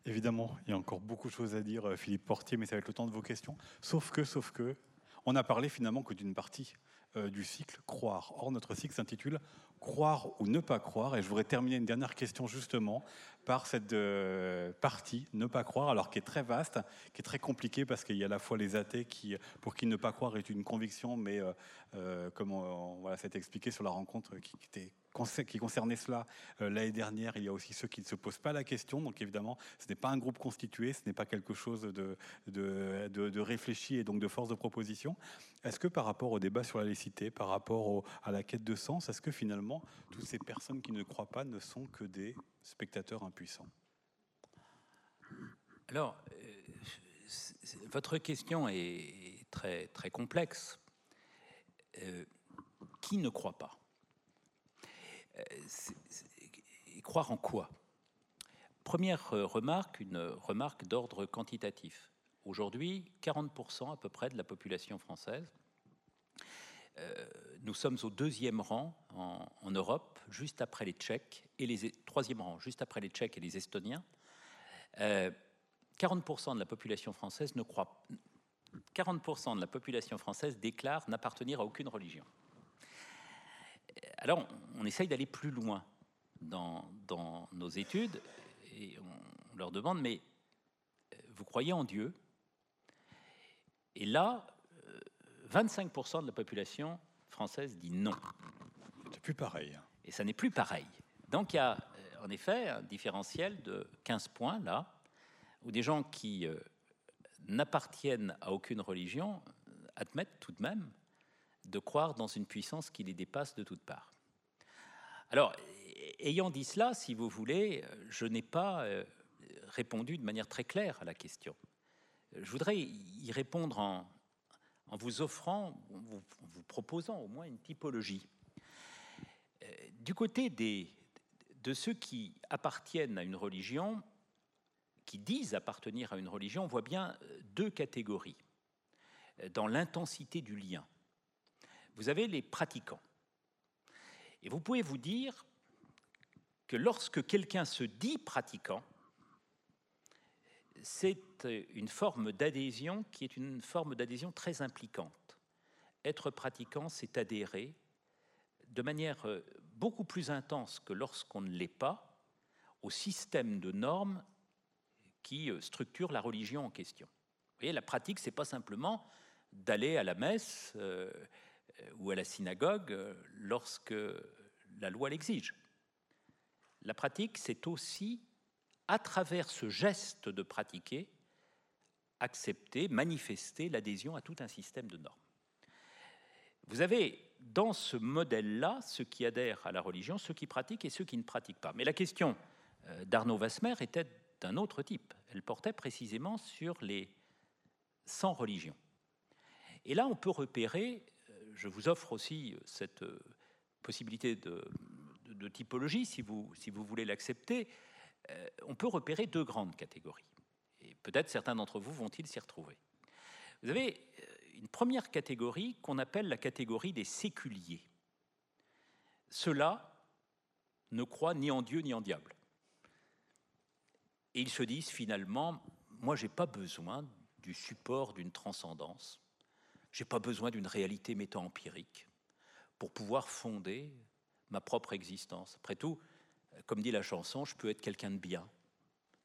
Évidemment, il y a encore beaucoup de choses à dire, euh, Philippe Portier, mais ça va être le temps de vos questions. Sauf que, sauf que, on a parlé finalement que d'une partie euh, du cycle Croire. Or, notre cycle s'intitule Croire ou ne pas croire. Et je voudrais terminer une dernière question justement par cette euh, partie ne pas croire, alors qui est très vaste, qui est très compliquée parce qu'il y a à la fois les athées qui, pour qui ne pas croire est une conviction, mais euh, comme on, voilà, c'est expliqué sur la rencontre qui, était, qui concernait cela l'année dernière, il y a aussi ceux qui ne se posent pas la question. Donc évidemment, ce n'est pas un groupe constitué, ce n'est pas quelque chose de réfléchi et donc de force de proposition. Est-ce que par rapport au débat sur la laïcité, par rapport à la quête de sens, est-ce que finalement, toutes ces personnes qui ne croient pas ne sont que des spectateurs impuissants? Alors, euh, votre question est très, très complexe. Euh, qui ne croit pas? Euh, Croire en quoi? Première remarque, une remarque d'ordre quantitatif. Aujourd'hui, 40% à peu près de la population française. Euh, nous sommes au deuxième rang en, Europe, juste après les Tchèques, et les troisième rang, juste après les Tchèques et les Estoniens. 40% euh, de la population française ne croit 40% de la population française déclare n'appartenir à aucune religion. Alors, on, essaye d'aller plus loin dans, dans, nos études et on leur demande, mais euh, vous croyez en Dieu? Et là, 25% euh, de la population française dit non. C'est plus pareil. Et ça n'est plus pareil. Donc il y a euh, en effet un différentiel de 15 points là, où des gens qui euh, n'appartiennent à aucune religion admettent tout de même de croire dans une puissance qui les dépasse de toutes parts. Alors, ayant dit cela, si vous voulez, je n'ai pas répondu de manière très claire à la question. Je voudrais y répondre en, vous offrant, vous, proposant au moins une typologie. Euh, du côté de ceux qui appartiennent à une religion, qui disent appartenir à une religion, on voit bien euh, deux catégories euh, dans l'intensité du lien. Vous avez les pratiquants. Et vous pouvez vous dire que lorsque quelqu'un se dit pratiquant, c'est une forme d'adhésion qui est une forme d'adhésion très impliquante. Être pratiquant, c'est adhérer de manière euh, beaucoup plus intense que lorsqu'on ne l'est pas au système de normes qui euh, structure la religion en question. Vous la pratique, c'est pas simplement d'aller à la messe euh, ou à la synagogue lorsque la loi l'exige. La pratique, c'est aussi à travers ce geste de pratiquer, accepter, manifester l'adhésion à tout un système de normes. Vous avez dans ce modèle-là ceux qui adhèrent à la religion, ceux qui pratiquent et ceux qui ne pratiquent pas. Mais la question euh, d'Arnaud Vasmer était d'un autre type. Elle portait précisément sur les 100 religions. Et là, on peut repérer, euh, je vous offre aussi cette euh, possibilité de, typologie, si vous, si voulez l'accepter, euh, on peut repérer deux grandes catégories. Et peut-être certains d'entre vous vont-ils s'y retrouver. Vous avez une première catégorie qu'on appelle la catégorie des séculiers. Ceux-là ne croient ni en Dieu ni en diable. Et ils se disent finalement, moi j'ai pas besoin du support d'une transcendance, j'ai pas besoin d'une réalité méta-empirique pour pouvoir fonder ma propre existence. Après tout, comme dit la chanson, je peux être quelqu'un de bien,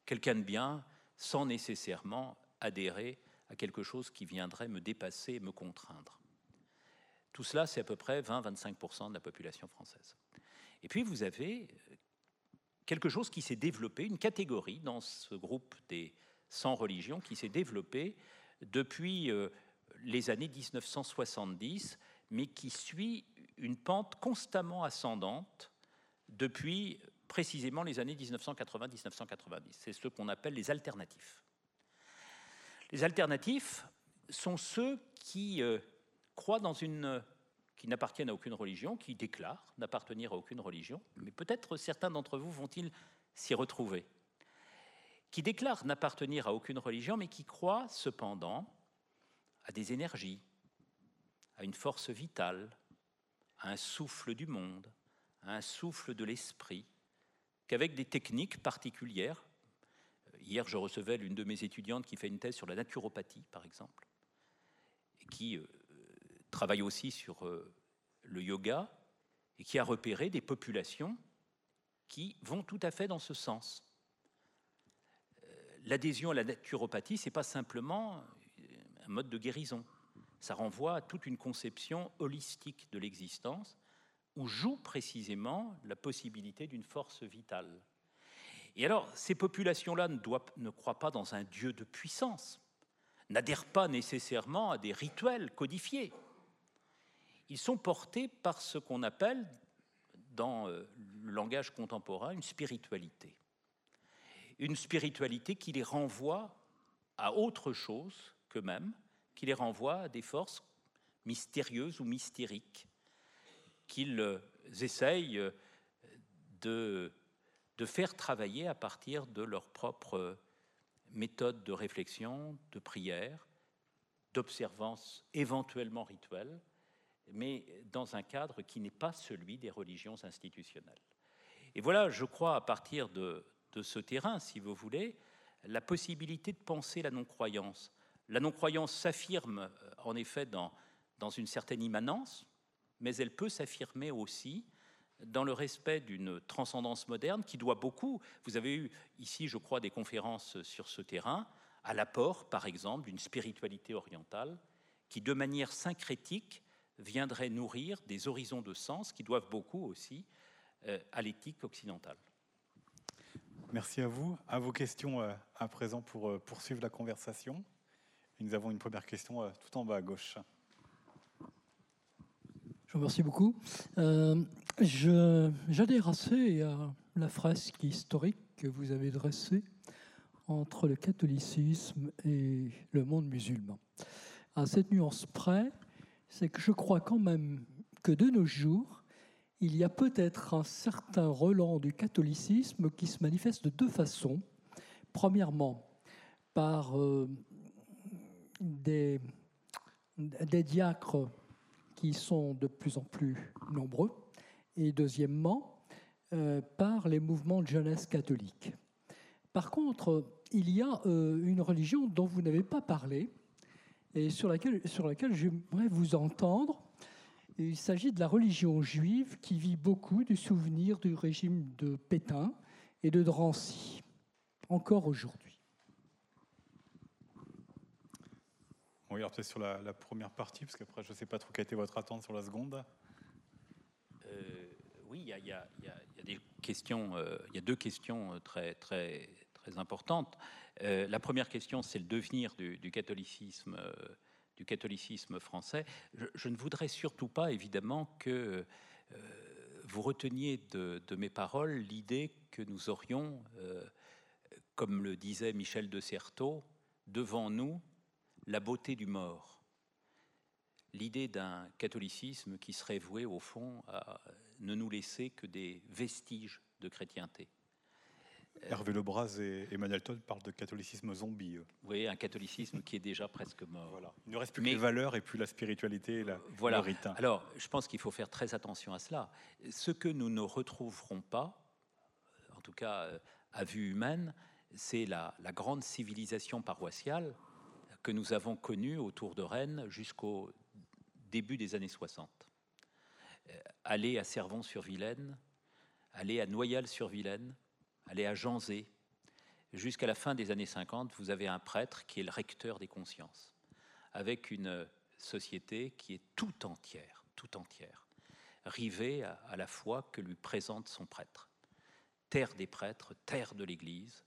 quelqu'un de bien sans nécessairement adhérer à quelque chose qui viendrait me dépasser et me contraindre. Tout cela, c'est à peu près 20-25% de la population française. Et puis vous avez quelque chose qui s'est développé, une catégorie dans ce groupe des 100 religions qui s'est développée depuis euh, les années 1970, mais qui suit une pente constamment ascendante depuis précisément les années 1980-1990. C'est ce qu'on appelle les alternatifs. Les alternatifs sont ceux qui euh, croient dans une qui n'appartiennent à aucune religion, qui déclarent n'appartenir à aucune religion, mais peut-être certains d'entre vous vont-ils s'y retrouver, qui déclarent n'appartenir à aucune religion, mais qui croient cependant à des énergies, à une force vitale, à un souffle du monde, à un souffle de l'esprit, qu'avec des techniques particulières, hier je recevais l'une de mes étudiantes qui fait une thèse sur la naturopathie, par exemple, et qui euh, travaille aussi sur euh, le yoga, et qui a repéré des populations qui vont tout à fait dans ce sens. Euh, l'adhésion à la naturopathie, ce n'est pas simplement un mode de guérison. Ça renvoie à toute une conception holistique de l'existence où joue précisément la possibilité d'une force vitale. Et alors, ces populations-là ne, ne croient pas dans un Dieu de puissance, n'adhèrent pas nécessairement à des rituels codifiés. Ils sont portés par ce qu'on appelle, dans euh, le langage contemporain, une spiritualité. Une spiritualité qui les renvoie à autre chose qu'eux-mêmes, qui les renvoie à des forces mystérieuses ou mystériques, qu'ils euh, essayent euh, de, de faire travailler à partir de leur propre méthode de réflexion, de prière, d'observance éventuellement rituelle, mais dans un cadre qui n'est pas celui des religions institutionnelles. Et voilà, je crois, à partir de, de ce terrain, si vous voulez, la possibilité de penser la non-croyance la non-croyance s'affirme euh, en effet dans, une certaine immanence, mais elle peut s'affirmer aussi dans le respect d'une transcendance moderne qui doit beaucoup, vous avez eu ici, je crois, des conférences sur ce terrain, à l'apport, par exemple, d'une spiritualité orientale qui, de manière syncrétique, viendrait nourrir des horizons de sens qui doivent beaucoup aussi euh, à l'éthique occidentale. Merci à vous. À vos questions euh, à présent pour poursuivre la conversation nous avons une première question euh, tout en bas à gauche. Je vous remercie beaucoup. Euh, J'adhère assez à la fresque historique que vous avez dressée entre le catholicisme et le monde musulman. À cette nuance près, c'est que je crois quand même que de nos jours, il y a peut-être un certain relent du catholicisme qui se manifeste de deux façons. Premièrement, par euh, des, diacres qui sont de plus en plus nombreux, et deuxièmement, euh, par les mouvements de jeunesse catholique. Par contre, il y a euh, une religion dont vous n'avez pas parlé et sur laquelle, sur laquelle j'aimerais vous entendre. Il s'agit de la religion juive qui vit beaucoup du souvenir du régime de Pétain et de Drancy, encore aujourd'hui. On va peut-être sur la, première partie, parce qu'après, je ne sais pas trop quelle été votre attente sur la seconde. Euh, oui, il y, a, des questions, euh, y a deux questions euh, très, très, très importantes. la première question, c'est le devenir du, catholicisme, du catholicisme français. Je, ne voudrais surtout pas, évidemment, que vous reteniez de, de mes paroles l'idée que nous aurions comme le disait Michel de Certeau, devant nous, la beauté du mort. L'idée d'un catholicisme qui serait voué, au fond, à ne nous laisser que des vestiges de chrétienté. Hervé Lebras et Emmanuel Todd parlent de catholicisme zombie. Oui, un catholicisme qui est déjà presque mort. Voilà. Il ne reste plus que les valeurs et puis la spiritualité et la, voilà. le Alors, je pense qu'il faut faire très attention à cela. Ce que nous ne retrouverons pas, en tout cas euh, à vue humaine, c'est la, la, grande civilisation paroissiale que nous avons connue autour de Rennes jusqu'au début des années 60. Euh, aller à Servon-sur-Vilaine, aller à Noyal-sur-Vilaine, aller à Janzé. Jusqu'à la fin des années 50, vous avez un prêtre qui est le recteur des consciences, avec une société qui est tout entière, tout entière, rivée à, à la foi que lui présente son prêtre. Terre des prêtres, terre de l'Église,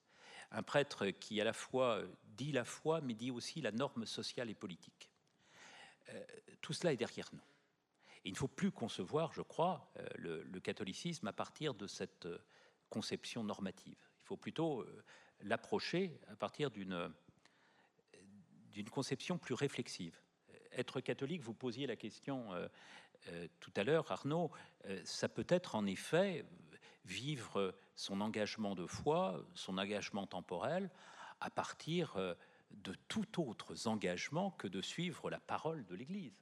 un prêtre qui à la fois dit la foi, mais dit aussi la norme sociale et politique. Euh, tout cela est derrière nous. il ne faut plus concevoir, je crois, euh, le, catholicisme à partir de cette euh, conception normative. Il faut plutôt euh, l'approcher à partir d'une conception plus réflexive. Être catholique, vous posiez la question euh, euh, tout à l'heure, Arnaud, euh, ça peut être en effet vivre son engagement de foi, son engagement temporel, à partir euh, de tout autre engagement que de suivre la parole de l'Église,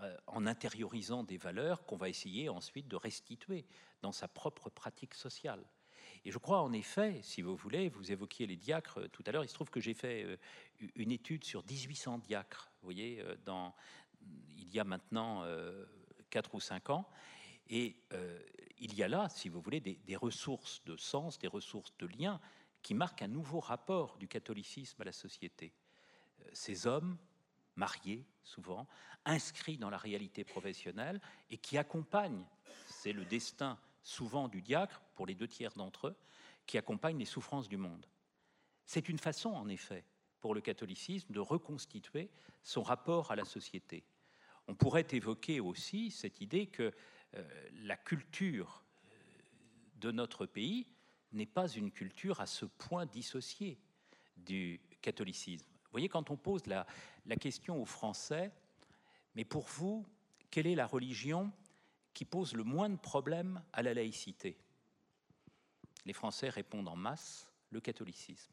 euh, en intériorisant des valeurs qu'on va essayer ensuite de restituer dans sa propre pratique sociale. Et je crois en effet, si vous voulez, vous évoquiez les diacres euh, tout à l'heure, il se trouve que j'ai fait une étude sur 1800 diacres, vous voyez, dans, il y a maintenant 4 ou 5 ans, et il y a là, si vous voulez, des, ressources de sens, des ressources de lien qui marquent un nouveau rapport du catholicisme à la société. Ces hommes, mariés souvent, inscrits dans la réalité professionnelle et qui accompagnent, c'est le destin souvent du diacre, pour les deux tiers d'entre eux, qui accompagnent les souffrances du monde. C'est une façon, en effet, pour le catholicisme de reconstituer son rapport à la société. On pourrait évoquer aussi cette idée que euh, la culture euh, de notre pays n'est pas une culture à ce point dissociée du catholicisme. Vous voyez, quand on pose la question aux Français, mais pour vous, quelle est la religion qui pose le moins de problèmes à la laïcité? Les Français répondent en masse le catholicisme.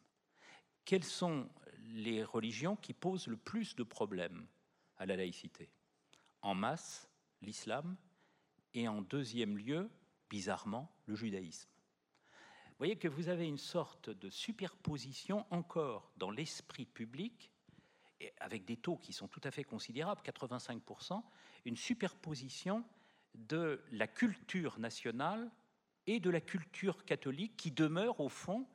Quelles sont les religions qui posent le plus de problèmes à la laïcité? En masse, l'islam et en deuxième lieu, bizarrement, le judaïsme. Vous voyez que vous avez une sorte de superposition encore dans l'esprit public, avec des taux qui sont tout à fait considérables, 85%, une superposition de la culture nationale et de la culture catholique qui demeurent au fond,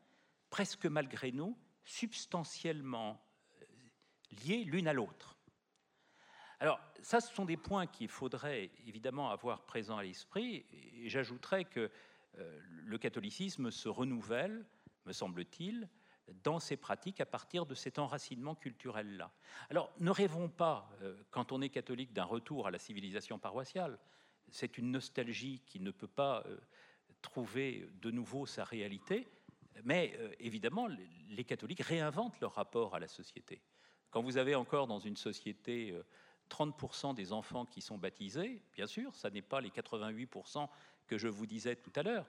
presque malgré nous, substantiellement euh, liées l'une à l'autre. Alors, ça, ce sont des points qu'il faudrait évidemment avoir présents à l'esprit, et j'ajouterais que euh, le catholicisme se renouvelle, me semble-t-il, dans ses pratiques à partir de cet enracinement culturel-là. Alors, ne rêvons pas, euh, quand on est catholique, d'un retour à la civilisation paroissiale c'est une nostalgie qui ne peut pas euh, trouver de nouveau sa réalité, mais évidemment, les catholiques réinventent leur rapport à la société. Quand vous avez encore dans une société 30% des enfants qui sont baptisés, bien sûr, ça n'est pas les 88% que je vous disais tout à l'heure.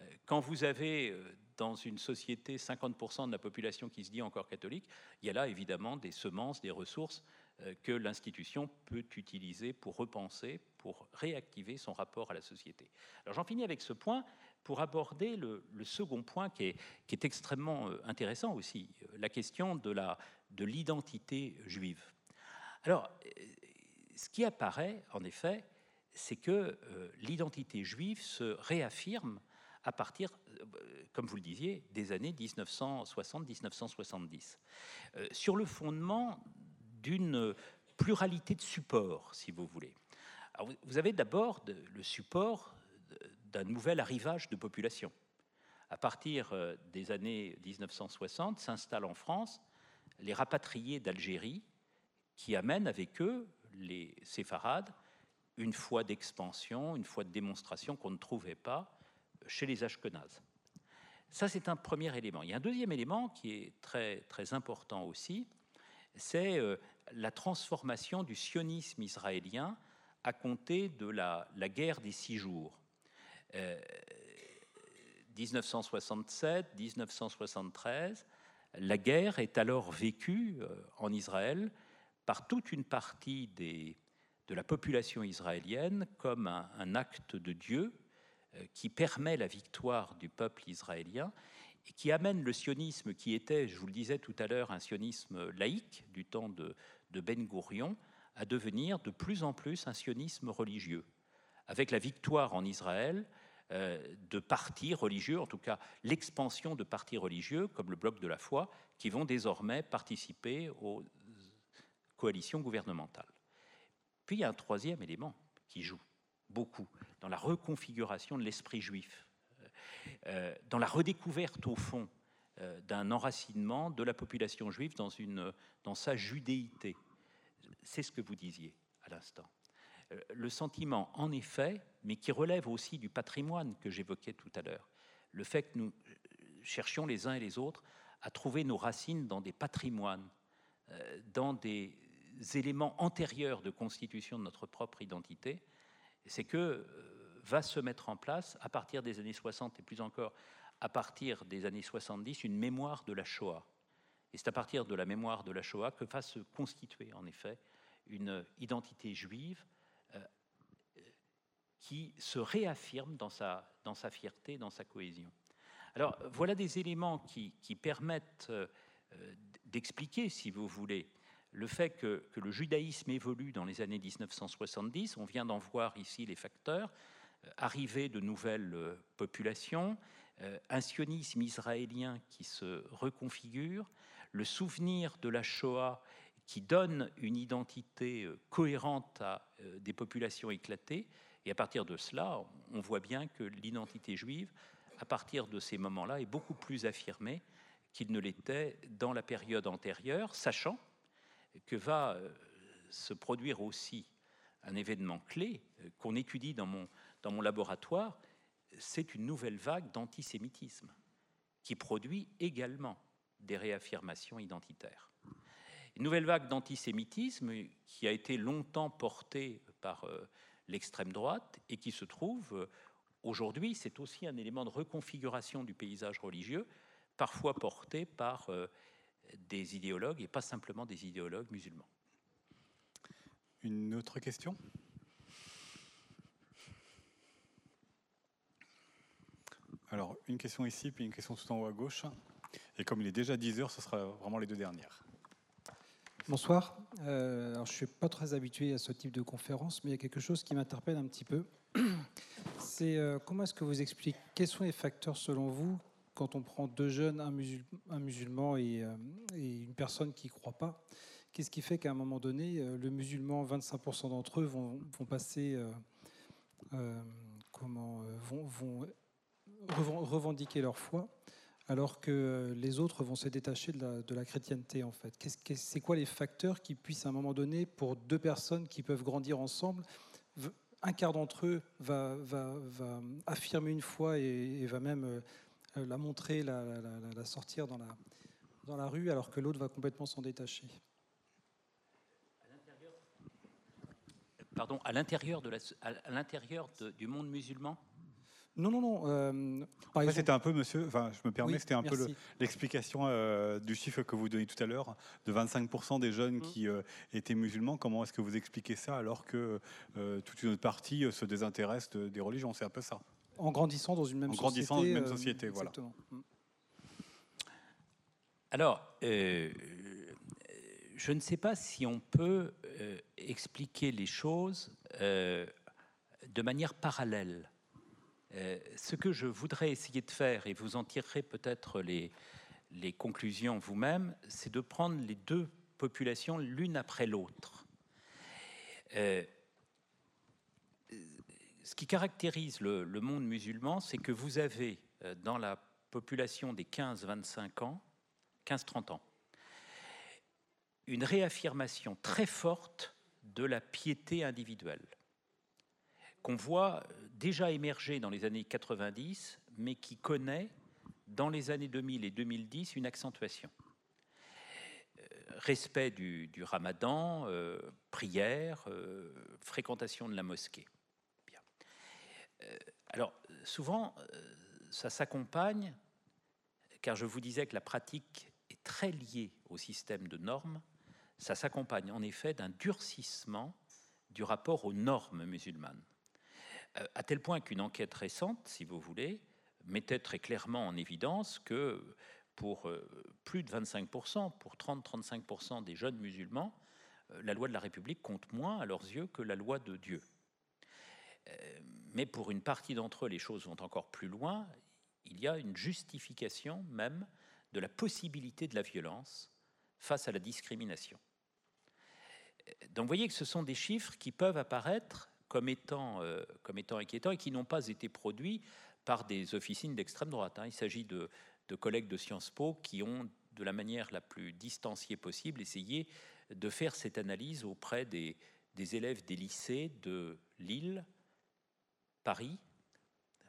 Euh, quand vous avez euh, dans une société 50% de la population qui se dit encore catholique, il y a là évidemment des semences, des ressources euh, que l'institution peut utiliser pour repenser, pour réactiver son rapport à la société. Alors j'en finis avec ce point pour aborder le, second point qui est, extrêmement intéressant aussi, la question de l'identité de juive. Alors, ce qui apparaît en effet, c'est que euh, l'identité juive se réaffirme à partir, euh, comme vous le disiez, des années 1960-1970, euh, sur le fondement d'une pluralité de supports, si vous voulez. Vous avez d'abord le support d'un nouvel arrivage de population. À partir euh, des années 1960, s'installent en France les rapatriés d'Algérie qui amènent avec eux les séfarades une foi d'expansion, une foi de démonstration qu'on ne trouvait pas chez les Ashkenazes. Ça, c'est un premier élément. Il y a un deuxième élément qui est très, très important aussi, c'est euh, la transformation du sionisme israélien à compter de la, guerre des six jours. 1967-1973, euh, la guerre est alors vécue euh, en Israël par toute une partie de la population israélienne comme un, acte de Dieu euh, qui permet la victoire du peuple israélien et qui amène le sionisme qui était, je vous le disais tout à l'heure, un sionisme laïque du temps de, de Ben Gourion, à devenir de plus en plus un sionisme religieux. Avec la victoire en Israël euh, de partis religieux, en tout cas l'expansion de partis religieux comme le Bloc de la foi, qui vont désormais participer aux coalitions gouvernementales. Puis il y a un troisième élément qui joue beaucoup dans la reconfiguration de l'esprit juif, euh, dans la redécouverte au fond euh, d'un enracinement de la population juive dans, une, dans sa judéité. C'est ce que vous disiez à l'instant. Euh, le sentiment, en effet, mais qui relève aussi du patrimoine que j'évoquais tout à l'heure, le fait que nous cherchions les uns et les autres à trouver nos racines dans des patrimoines, dans des éléments antérieurs de constitution de notre propre identité, c'est que euh, va se mettre en place, à partir des années 60 et plus encore à partir des années 70, une mémoire de la Shoah. Et c'est à partir de la mémoire de la Shoah que va se constituer, en effet, une identité juive euh, qui se réaffirme dans sa, dans sa fierté, dans sa cohésion. Alors voilà des éléments qui, qui permettent euh, d'expliquer, si vous voulez, le fait que, le judaïsme évolue dans les années 1970, on vient d'en voir ici les facteurs, euh, arrivée de nouvelles euh, populations, euh, un sionisme israélien qui se reconfigure, le souvenir de la Shoah qui donne une identité cohérente à des populations éclatées, et à partir de cela, on voit bien que l'identité juive, à partir de ces moments-là, est beaucoup plus affirmée qu'il ne l'était dans la période antérieure, sachant que va euh, se produire aussi un événement clé euh, qu'on étudie dans mon, dans mon laboratoire, c'est une nouvelle vague d'antisémitisme qui produit également des réaffirmations identitaires. Une nouvelle vague d'antisémitisme qui a été longtemps portée par euh, l'extrême droite et qui se trouve aujourd'hui, c'est aussi un élément de reconfiguration du paysage religieux, parfois porté par des idéologues et pas simplement des idéologues musulmans. Une autre question? Alors, une question ici, puis une question tout en haut à gauche. Et comme il est déjà 10 heures, ce sera vraiment les deux dernières. Bonsoir. Euh, alors, je ne suis pas très habitué à ce type de conférence, mais il y a quelque chose qui m'interpelle un petit peu. <clears throat> C'est euh, comment est-ce que vous expliquez, quels sont les facteurs selon vous quand on prend deux jeunes, un, musulman euh, et, une personne qui ne croit pas, qu'est-ce qui fait qu'à un moment donné, euh, le musulman, 25% d'entre eux vont, passer, euh, comment, vont, revendiquer leur foi, alors que les autres vont se détacher de la, chrétienté en fait. C'est quoi les facteurs qui puissent à un moment donné, pour deux personnes qui peuvent grandir ensemble, un quart d'entre eux va, affirmer une foi et va même la montrer, la, sortir dans la, dans la rue, alors que l'autre va complètement s'en détacher. Pardon, à l'intérieur de la, à l'intérieur du monde musulman? Non, non, non. Euh, c'était un peu, monsieur, enfin, je me permets, c'était un peu l'explication euh, du chiffre que vous donnez tout à l'heure, de 25% des jeunes mmh. qui étaient musulmans. Comment est-ce que vous expliquez ça alors que toute une autre partie se désintéresse des religions? C'est un peu ça. En grandissant dans une même en société. grandissant dans une même euh, société, voilà. Mm. Alors, euh, je ne sais pas si on peut euh, expliquer les choses de manière parallèle. ce que je voudrais essayer de faire, et vous en tirerez peut-être les, les conclusions vous-même, c'est de prendre les deux populations l'une après l'autre ce qui caractérise le, monde musulman, c'est que vous avez euh, dans la population des 15-25 ans, 15-30 ans, une réaffirmation très forte de la piété individuelle, qu'on voit euh, déjà émerger dans les années 90, mais qui connaît dans les années 2000 et 2010 une accentuation. Euh, respect du, ramadan, prière, fréquentation de la mosquée. Bien. alors, souvent, ça s'accompagne, car je vous disais que la pratique est très liée au système de normes, ça s'accompagne en effet d'un durcissement du rapport aux normes musulmanes. à tel point qu'une enquête récente, si vous voulez, mettait très clairement en évidence que pour euh, plus de 25%, pour 30-35% des jeunes musulmans, euh, la loi de la République compte moins à leurs yeux que la loi de Dieu. Euh, mais pour une partie d'entre eux, les choses vont encore plus loin. Il y a une justification même de la possibilité de la violence face à la discrimination. Donc vous voyez que ce sont des chiffres qui peuvent apparaître comme étant, étant inquiétants et qui n'ont pas été produits par des officines d'extrême droite. Hein. Il s'agit de, collègues de Sciences Po qui ont, de la manière la plus distanciée possible, essayé de faire cette analyse auprès des, élèves des lycées de Lille, Paris,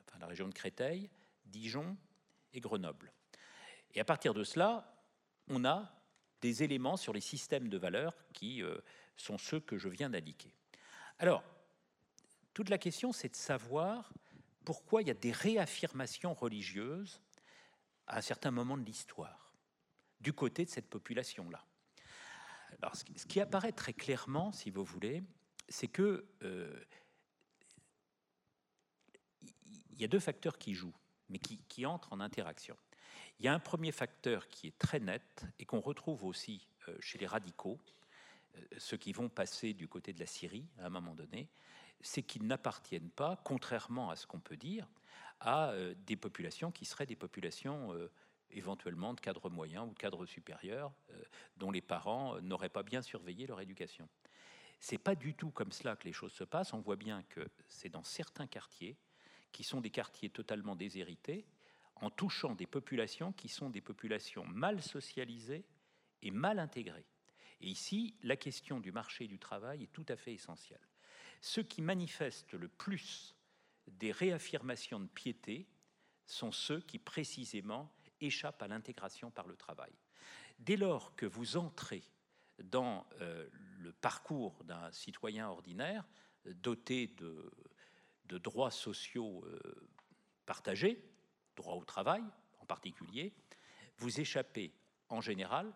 enfin la région de Créteil, Dijon et Grenoble. Et à partir de cela, on a des éléments sur les systèmes de valeurs qui euh, sont ceux que je viens d'indiquer. Alors, toute la question, c'est de savoir pourquoi il y a des réaffirmations religieuses à un certain moment de l'histoire, du côté de cette population-là. Alors, ce qui apparaît très clairement, si vous voulez, c'est que euh, il y a deux facteurs qui jouent, mais qui, entrent en interaction. Il y a un premier facteur qui est très net et qu'on retrouve aussi euh, chez les radicaux, euh, ceux qui vont passer du côté de la Syrie à un moment donné, c'est qu'ils n'appartiennent pas, contrairement à ce qu'on peut dire, à euh, des populations qui seraient des populations éventuellement de cadre moyen ou de cadre supérieur, dont les parents n'auraient pas bien surveillé leur éducation. C'est pas du tout comme cela que les choses se passent. On voit bien que c'est dans certains quartiers, qui sont des quartiers totalement déshérités, en touchant des populations qui sont des populations mal socialisées et mal intégrées. Et ici, la question du marché du travail est tout à fait essentielle. Ceux qui manifestent le plus des réaffirmations de piété sont ceux qui précisément échappent à l'intégration par le travail. Dès lors que vous entrez dans euh, le parcours d'un citoyen ordinaire, doté de, droits sociaux euh, partagés, droit au travail en particulier, vous échappez en général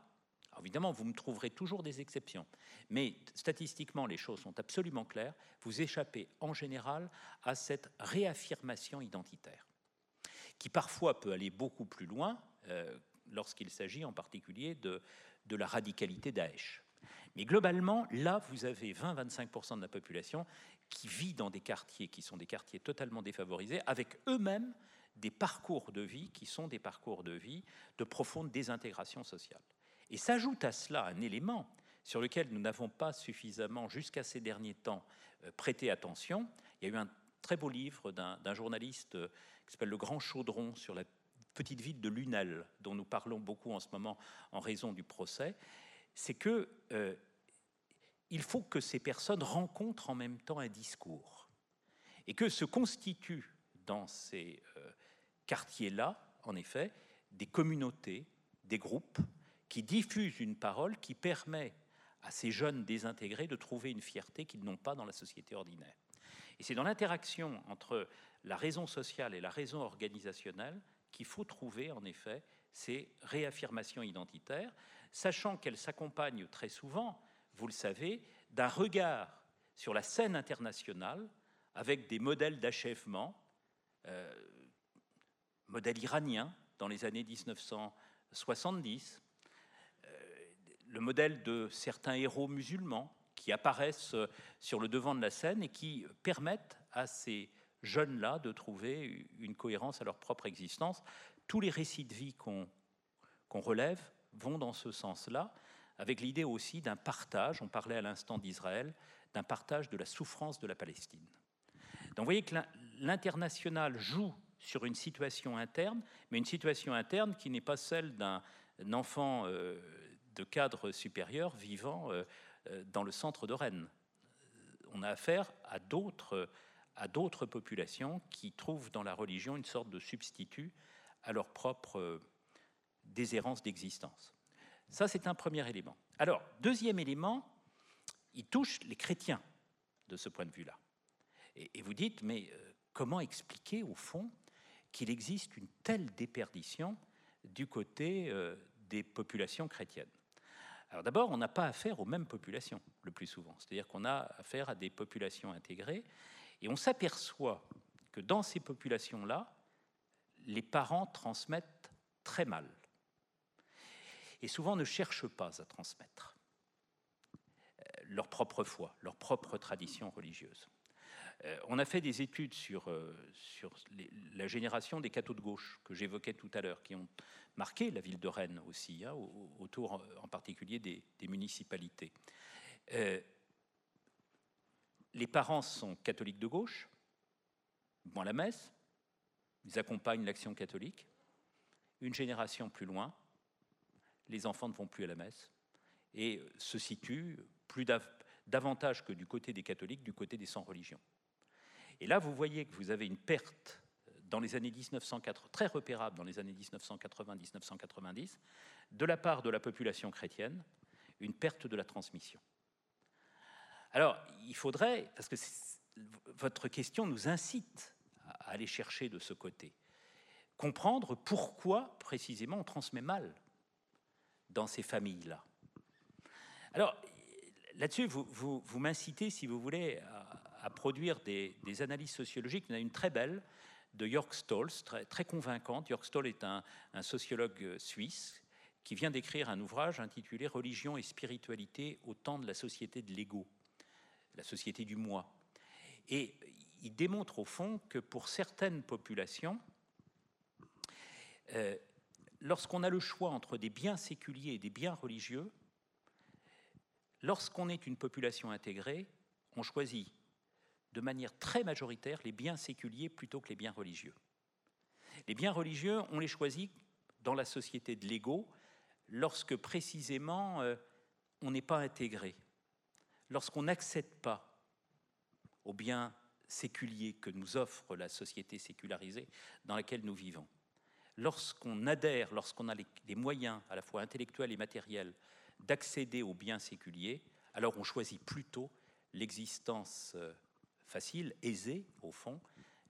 évidemment, vous me trouverez toujours des exceptions, mais statistiquement, les choses sont absolument claires. Vous échappez en général à cette réaffirmation identitaire, qui parfois peut aller beaucoup plus loin euh, lorsqu'il s'agit en particulier de, de la radicalité Daesh. Mais globalement, là, vous avez 20-25% de la population qui vit dans des quartiers qui sont des quartiers totalement défavorisés, avec eux-mêmes des parcours de vie qui sont des parcours de vie de profonde désintégration sociale. Et s'ajoute à cela un élément sur lequel nous n'avons pas suffisamment, jusqu'à ces derniers temps, euh, prêté attention. Il y a eu un très beau livre d'un journaliste euh, qui s'appelle Le Grand Chaudron sur la petite ville de Lunel, dont nous parlons beaucoup en ce moment en raison du procès. C'est que euh, il faut que ces personnes rencontrent en même temps un discours et que se constituent dans ces quartiers-là, en effet, des communautés, des groupes qui diffuse une parole qui permet à ces jeunes désintégrés de trouver une fierté qu'ils n'ont pas dans la société ordinaire. Et c'est dans l'interaction entre la raison sociale et la raison organisationnelle qu'il faut trouver en effet ces réaffirmations identitaires, sachant qu'elles s'accompagnent très souvent, vous le savez, d'un regard sur la scène internationale avec des modèles d'achèvement, euh, modèle iranien dans les années 1970, le modèle de certains héros musulmans qui apparaissent euh, sur le devant de la scène et qui permettent à ces jeunes-là de trouver une cohérence à leur propre existence. Tous les récits de vie qu'on relève vont dans ce sens-là, avec l'idée aussi d'un partage, on parlait à l'instant d'Israël, d'un partage de la souffrance de la Palestine. Donc vous voyez que l'international joue sur une situation interne, mais une situation interne qui n'est pas celle d'un enfant euh, de cadres supérieurs vivant euh, euh, dans le centre de Rennes. On a affaire à d'autres à d'autres populations qui trouvent dans la religion une sorte de substitut à leur propre déshérence d'existence. Ça, c'est un premier élément. Alors, deuxième élément, il touche les chrétiens de ce point de vue-là. Et, vous dites, mais euh, comment expliquer, au fond, qu'il existe une telle déperdition du côté euh, des populations chrétiennes? Alors d'abord, on n'a pas affaire aux mêmes populations le plus souvent. C'est-à-dire qu'on a affaire à des populations intégrées et on s'aperçoit que dans ces populations-là, les parents transmettent très mal et souvent ne cherchent pas à transmettre euh, leur propre foi, leur propre tradition religieuse. Euh, on a fait des études sur, euh, la génération des cathos de gauche que j'évoquais tout à l'heure, qui ont marqué la ville de Rennes aussi, hein, autour en particulier des, municipalités. les parents sont catholiques de gauche, vont à la messe, ils accompagnent l'action catholique. Une génération plus loin, les enfants ne vont plus à la messe et se situent plus davantage que du côté des catholiques, du côté des sans religion. Et là, vous voyez que vous avez une perte dans les années 1980, très repérable dans les années 1980-1990, de la part de la population chrétienne, une perte de la transmission. Alors, il faudrait, parce que votre question nous incite à aller chercher de ce côté, comprendre pourquoi précisément on transmet mal dans ces familles-là. Alors, là-dessus, vous, m'incitez, si vous voulez, à, produire des, analyses sociologiques. Il y en a une très belle de Jörg Stolz, très, convaincante. Jörg Stolz est un, un sociologue suisse qui vient d'écrire un ouvrage intitulé Religion et spiritualité au temps de la société de l'ego, la société du moi. Et il démontre au fond que pour certaines populations, euh, lorsqu'on a le choix entre des biens séculiers et des biens religieux, lorsqu'on est une population intégrée, on choisit de manière très majoritaire les biens séculiers plutôt que les biens religieux. Les biens religieux, on les choisit dans la société de l'ego lorsque précisément euh, on n'est pas intégré, lorsqu'on n'accède pas aux biens séculiers que nous offre la société sécularisée dans laquelle nous vivons lorsqu'on adhère, lorsqu'on a les, moyens à la fois intellectuels et matériels d'accéder aux biens séculiers, alors on choisit plutôt l'existence euh, facile, aisée au fond,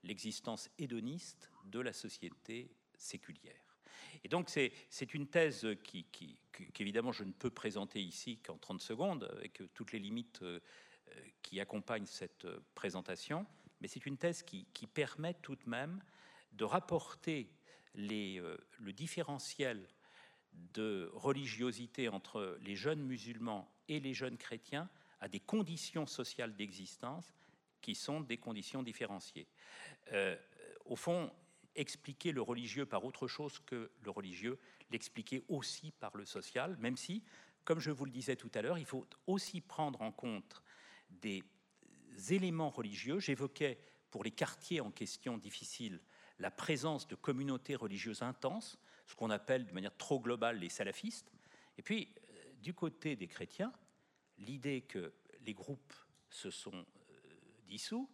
l'existence hédoniste de la société séculière. Et donc c'est une thèse qui, qu'évidemment je ne peux présenter ici qu'en 30 secondes, avec toutes les limites euh, qui accompagnent cette présentation, mais c'est une thèse qui, permet tout de même de rapporter euh, le différentiel de religiosité entre les jeunes musulmans et les jeunes chrétiens à des conditions sociales d'existence qui sont des conditions différenciées. Euh, au fond, expliquer le religieux par autre chose que le religieux, l'expliquer aussi par le social, même si, comme je vous le disais tout à l'heure, il faut aussi prendre en compte des éléments religieux. J'évoquais pour les quartiers en question difficiles la présence de communautés religieuses intenses, ce qu'on appelle de manière trop globale les salafistes. Et puis, euh, du côté des chrétiens, l'idée que les groupes se sont euh, dissous,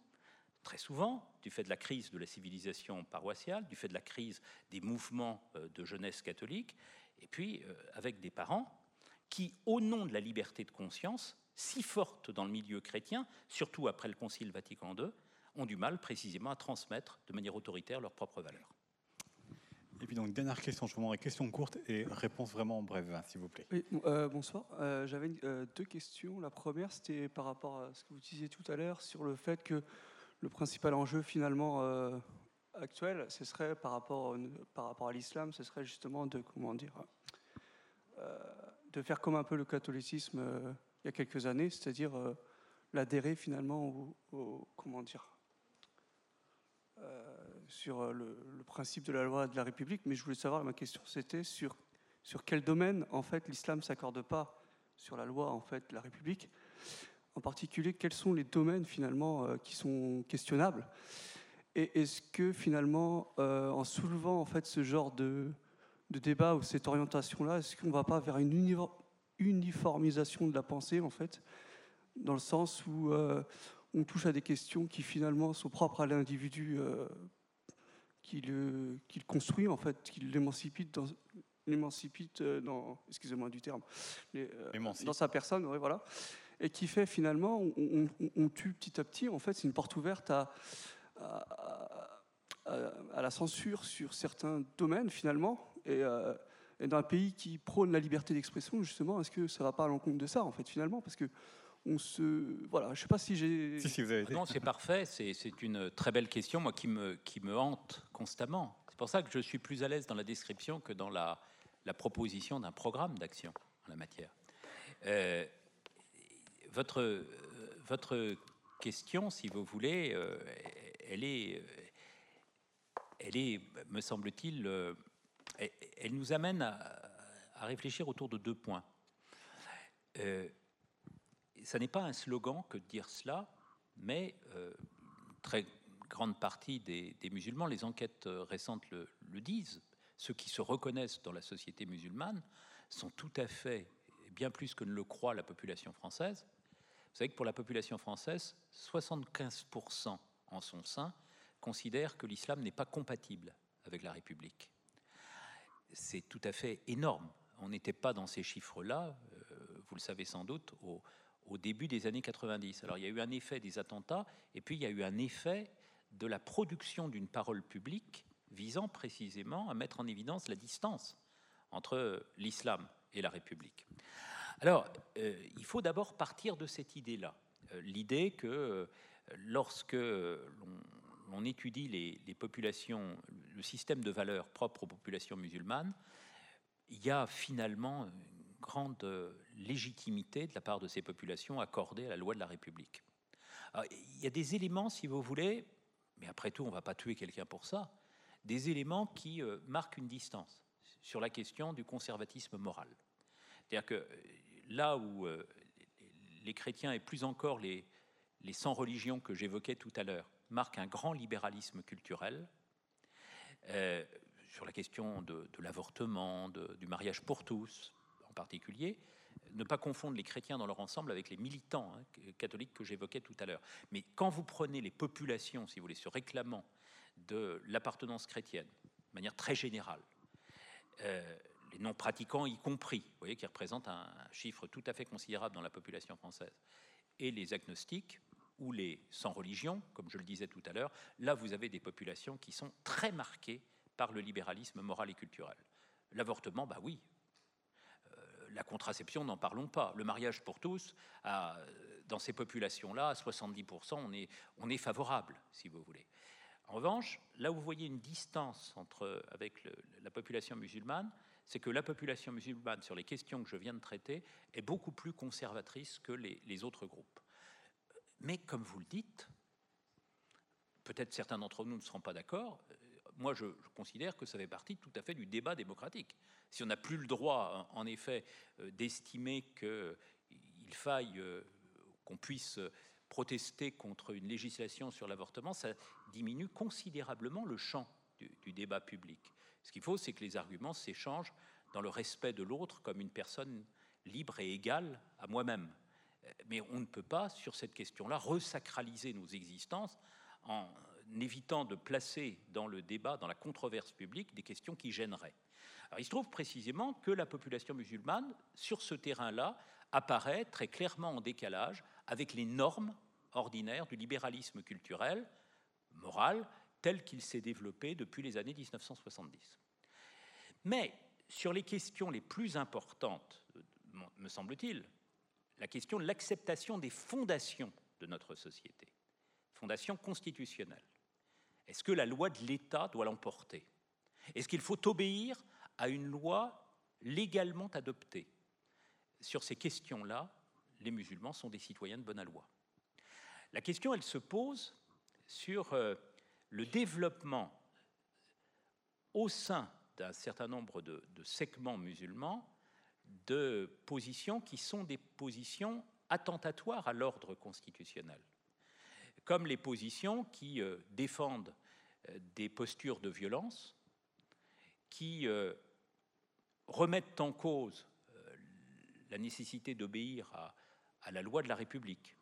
très souvent, du fait de la crise de la civilisation paroissiale, du fait de la crise des mouvements euh, de jeunesse catholique, et puis avec des parents qui, au nom de la liberté de conscience, si forte dans le milieu chrétien, surtout après le Concile Vatican II, ont du mal précisément à transmettre de manière autoritaire leurs propres valeurs. Et puis donc, dernière question, je vous demanderai question courte et réponse vraiment brève, hein, s'il vous plaît. Euh, bonsoir, euh, j'avais euh, deux questions. La première, c'était par rapport à ce que vous disiez tout à l'heure sur le fait que le principal enjeu finalement actuel, ce serait par rapport, par rapport à l'islam, ce serait justement de, comment dire, de faire comme un peu le catholicisme il y a quelques années, c'est-à-dire l'adhérer finalement au, comment dire, sur euh, le, principe de la loi de la République, mais je voulais savoir, ma question c'était sur, sur quel domaine en fait l'islam s'accorde pas sur la loi en fait de la République. En particulier, quels sont les domaines finalement euh, qui sont questionnables? Et est-ce que finalement, en soulevant en fait ce genre de, de débat ou cette orientation-là, est-ce qu'on ne va pas vers une uniformisation de la pensée en fait, dans le sens où on touche à des questions qui finalement sont propres à l'individu, euh, qu'il construit, en fait, qu'il l'émancipe dans, dans excusez-moi du terme, dans sa personne, voilà, et qui fait finalement, on, tue petit à petit, en fait, c'est une porte ouverte à, à, la censure sur certains domaines, finalement, et, et, dans un pays qui prône la liberté d'expression, justement, est-ce que ça ne va pas à l'encontre de ça, en fait, finalement, parce que on se voilà je sais pas si j'ai si, non c'est parfait c'est une très belle question moi qui me qui me hante constamment. C'est pour ça que je suis plus à l'aise dans la description que dans la la proposition d'un programme d'action en la matière. Euh, votre, euh, votre question, si vous voulez, euh, elle est, elle est, me semble-t-il, elle, nous amène à, réfléchir autour de deux points. Euh, ça n'est pas un slogan que de dire cela, mais très grande partie des, musulmans, les enquêtes récentes le, le, disent, ceux qui se reconnaissent dans la société musulmane sont tout à fait, bien plus que ne le croit la population française, vous savez que pour la population française, 75% en son sein considèrent que l'islam n'est pas compatible avec la République. C'est tout à fait énorme. On n'était pas dans ces chiffres-là, euh, vous le savez sans doute, au, au, début des années 90. Alors il y a eu un effet des attentats, et puis il y a eu un effet de la production d'une parole publique visant précisément à mettre en évidence la distance entre l'islam et la République. Alors, euh, il faut d'abord partir de cette idée-là, euh, l'idée que euh, lorsque l'on étudie les, populations, le système de valeurs propre aux populations musulmanes, il y a finalement grande légitimité de la part de ces populations accordée à la loi de la République. il y a des éléments, si vous voulez, mais après tout, on ne va pas tuer quelqu'un pour ça, des éléments qui marquent une distance sur la question du conservatisme moral. C'est-à-dire que là où euh, les chrétiens et plus encore les, les 100 religions que j'évoquais tout à l'heure marquent un grand libéralisme culturel euh, sur la question de, l'avortement, du mariage pour tous particulier, ne pas confondre les chrétiens dans leur ensemble avec les militants hein, catholiques que j'évoquais tout à l'heure. Mais quand vous prenez les populations, si vous voulez, se réclamant de l'appartenance chrétienne, de manière très générale, euh, les non-pratiquants y compris, vous voyez, qui représentent un, chiffre tout à fait considérable dans la population française, et les agnostiques ou les sans religion, comme je le disais tout à l'heure, là vous avez des populations qui sont très marquées par le libéralisme moral et culturel. L'avortement, bah oui. La contraception, n'en parlons pas. Le mariage pour tous, dans ces populations-là, à 70%, on est, on est favorable, si vous voulez. En revanche, là où vous voyez une distance entre, avec la population musulmane, c'est que la population musulmane, sur les questions que je viens de traiter, est beaucoup plus conservatrice que les, autres groupes. Mais comme vous le dites, peut-être certains d'entre nous ne seront pas d'accord, moi je, considère que ça fait partie tout à fait du débat démocratique. Si on n'a plus le droit, en effet, euh, d'estimer qu'il faille euh, qu'on puisse protester contre une législation sur l'avortement, ça diminue considérablement le champ du débat public. Ce qu'il faut, c'est que les arguments s'échangent dans le respect de l'autre comme une personne libre et égale à moi-même. Mais on ne peut pas, sur cette question-là, resacraliser nos existences en évitant de placer dans le débat, dans la controverse publique, des questions qui gêneraient. il se trouve précisément que la population musulmane, sur ce terrain-là, apparaît très clairement en décalage avec les normes ordinaires du libéralisme culturel, moral, tel qu'il s'est développé depuis les années 1970. Mais sur les questions les plus importantes, me semble-t-il, la question de l'acceptation des fondations de notre société, fondations constitutionnelles. Est-ce que la loi de l'État doit l'emporter? Est-ce qu'il faut obéir à une loi légalement adoptée? Sur ces questions-là, les musulmans sont des citoyens de bonne loi. La question, elle se pose sur euh, le développement au sein d'un certain nombre de, segments musulmans de positions qui sont des positions attentatoires à l'ordre constitutionnel, comme les positions qui euh, défendent euh, des postures de violence, qui euh, remettent en cause la nécessité d'obéir à, la loi de la République,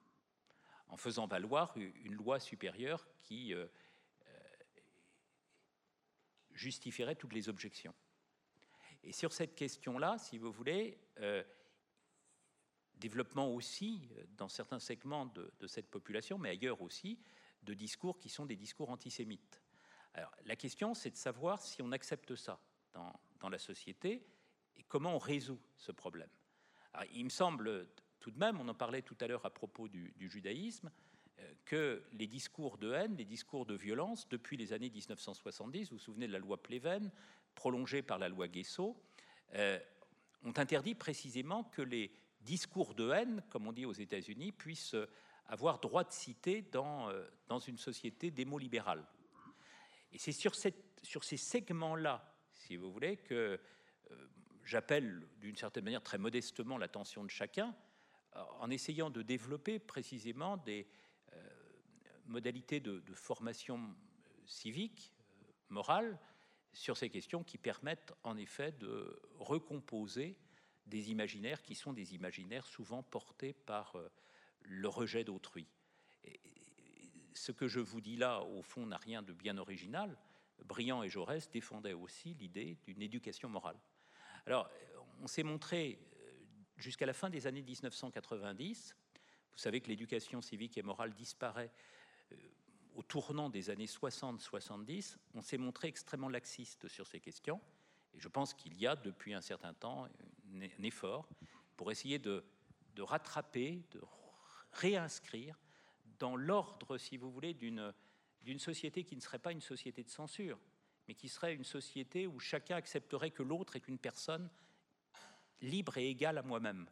en faisant valoir une loi supérieure qui justifierait toutes les objections. Et sur cette question-là, si vous voulez, développement aussi dans certains segments de, cette population, mais ailleurs aussi, de discours qui sont des discours antisémites. Alors, la question, c'est de savoir si on accepte ça dans, la société et comment on résout ce problème. Il me semble tout de même, on en parlait tout à l'heure à propos du, du judaïsme, euh, que les discours de haine, les discours de violence, depuis les années 1970, vous vous souvenez de la loi Pleven, prolongée par la loi Guesso, euh, ont interdit précisément que les discours de haine, comme on dit aux États-Unis, puissent avoir droit de citer dans, euh, dans une société démolibérale. Et c'est sur, sur ces segments-là, si vous voulez, que j'appelle d'une certaine manière très modestement l'attention de chacun, en essayant de développer précisément des, modalités de, formation euh, civique, euh, morale, sur ces questions qui permettent en effet de recomposer des imaginaires qui sont des imaginaires souvent portés par euh, le rejet d'autrui. Ce que je vous dis là, au fond, n'a rien de bien original. Briand et Jaurès défendaient aussi l'idée d'une éducation morale. Alors, on s'est montré jusqu'à la fin des années 1990, vous savez que l'éducation civique et morale disparaît au tournant des années 60-70, on s'est montré extrêmement laxiste sur ces questions. Et je pense qu'il y a depuis un certain temps un effort pour essayer de, rattraper, de réinscrire dans l'ordre, si vous voulez, d'une société qui ne serait pas une société de censure, mais qui serait une société où chacun accepterait que l'autre est une personne libre et égale à moi-même.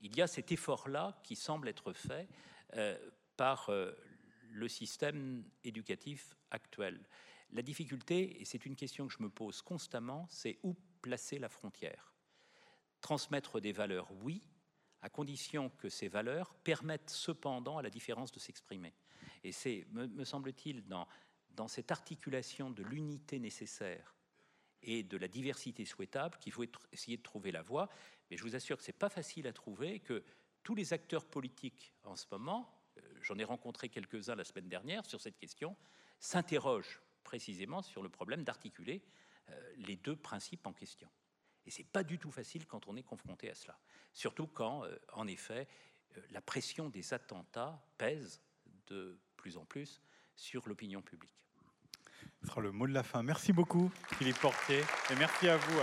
Il y a cet effort-là qui semble être fait euh, par euh, le système éducatif actuel. La difficulté, et c'est une question que je me pose constamment, c'est où placer la frontière. Transmettre des valeurs, oui, à condition que ces valeurs permettent cependant à la différence de s'exprimer. Et c'est, me, semble-t-il, dans, cette articulation de l'unité nécessaire et de la diversité souhaitable qu'il faut essayer de trouver la voie. Mais je vous assure que ce n'est pas facile à trouver, que tous les acteurs politiques en ce moment, j'en ai rencontré quelques-uns la semaine dernière sur cette question, s'interrogent précisément sur le problème d'articuler euh, les deux principes en question. Et c'est pas du tout facile quand on est confronté à cela, surtout quand, euh, en effet, euh, la pression des attentats pèse de plus en plus sur l'opinion publique. Ce sera le mot de la fin. Merci beaucoup, Philippe Portier, et merci à vous.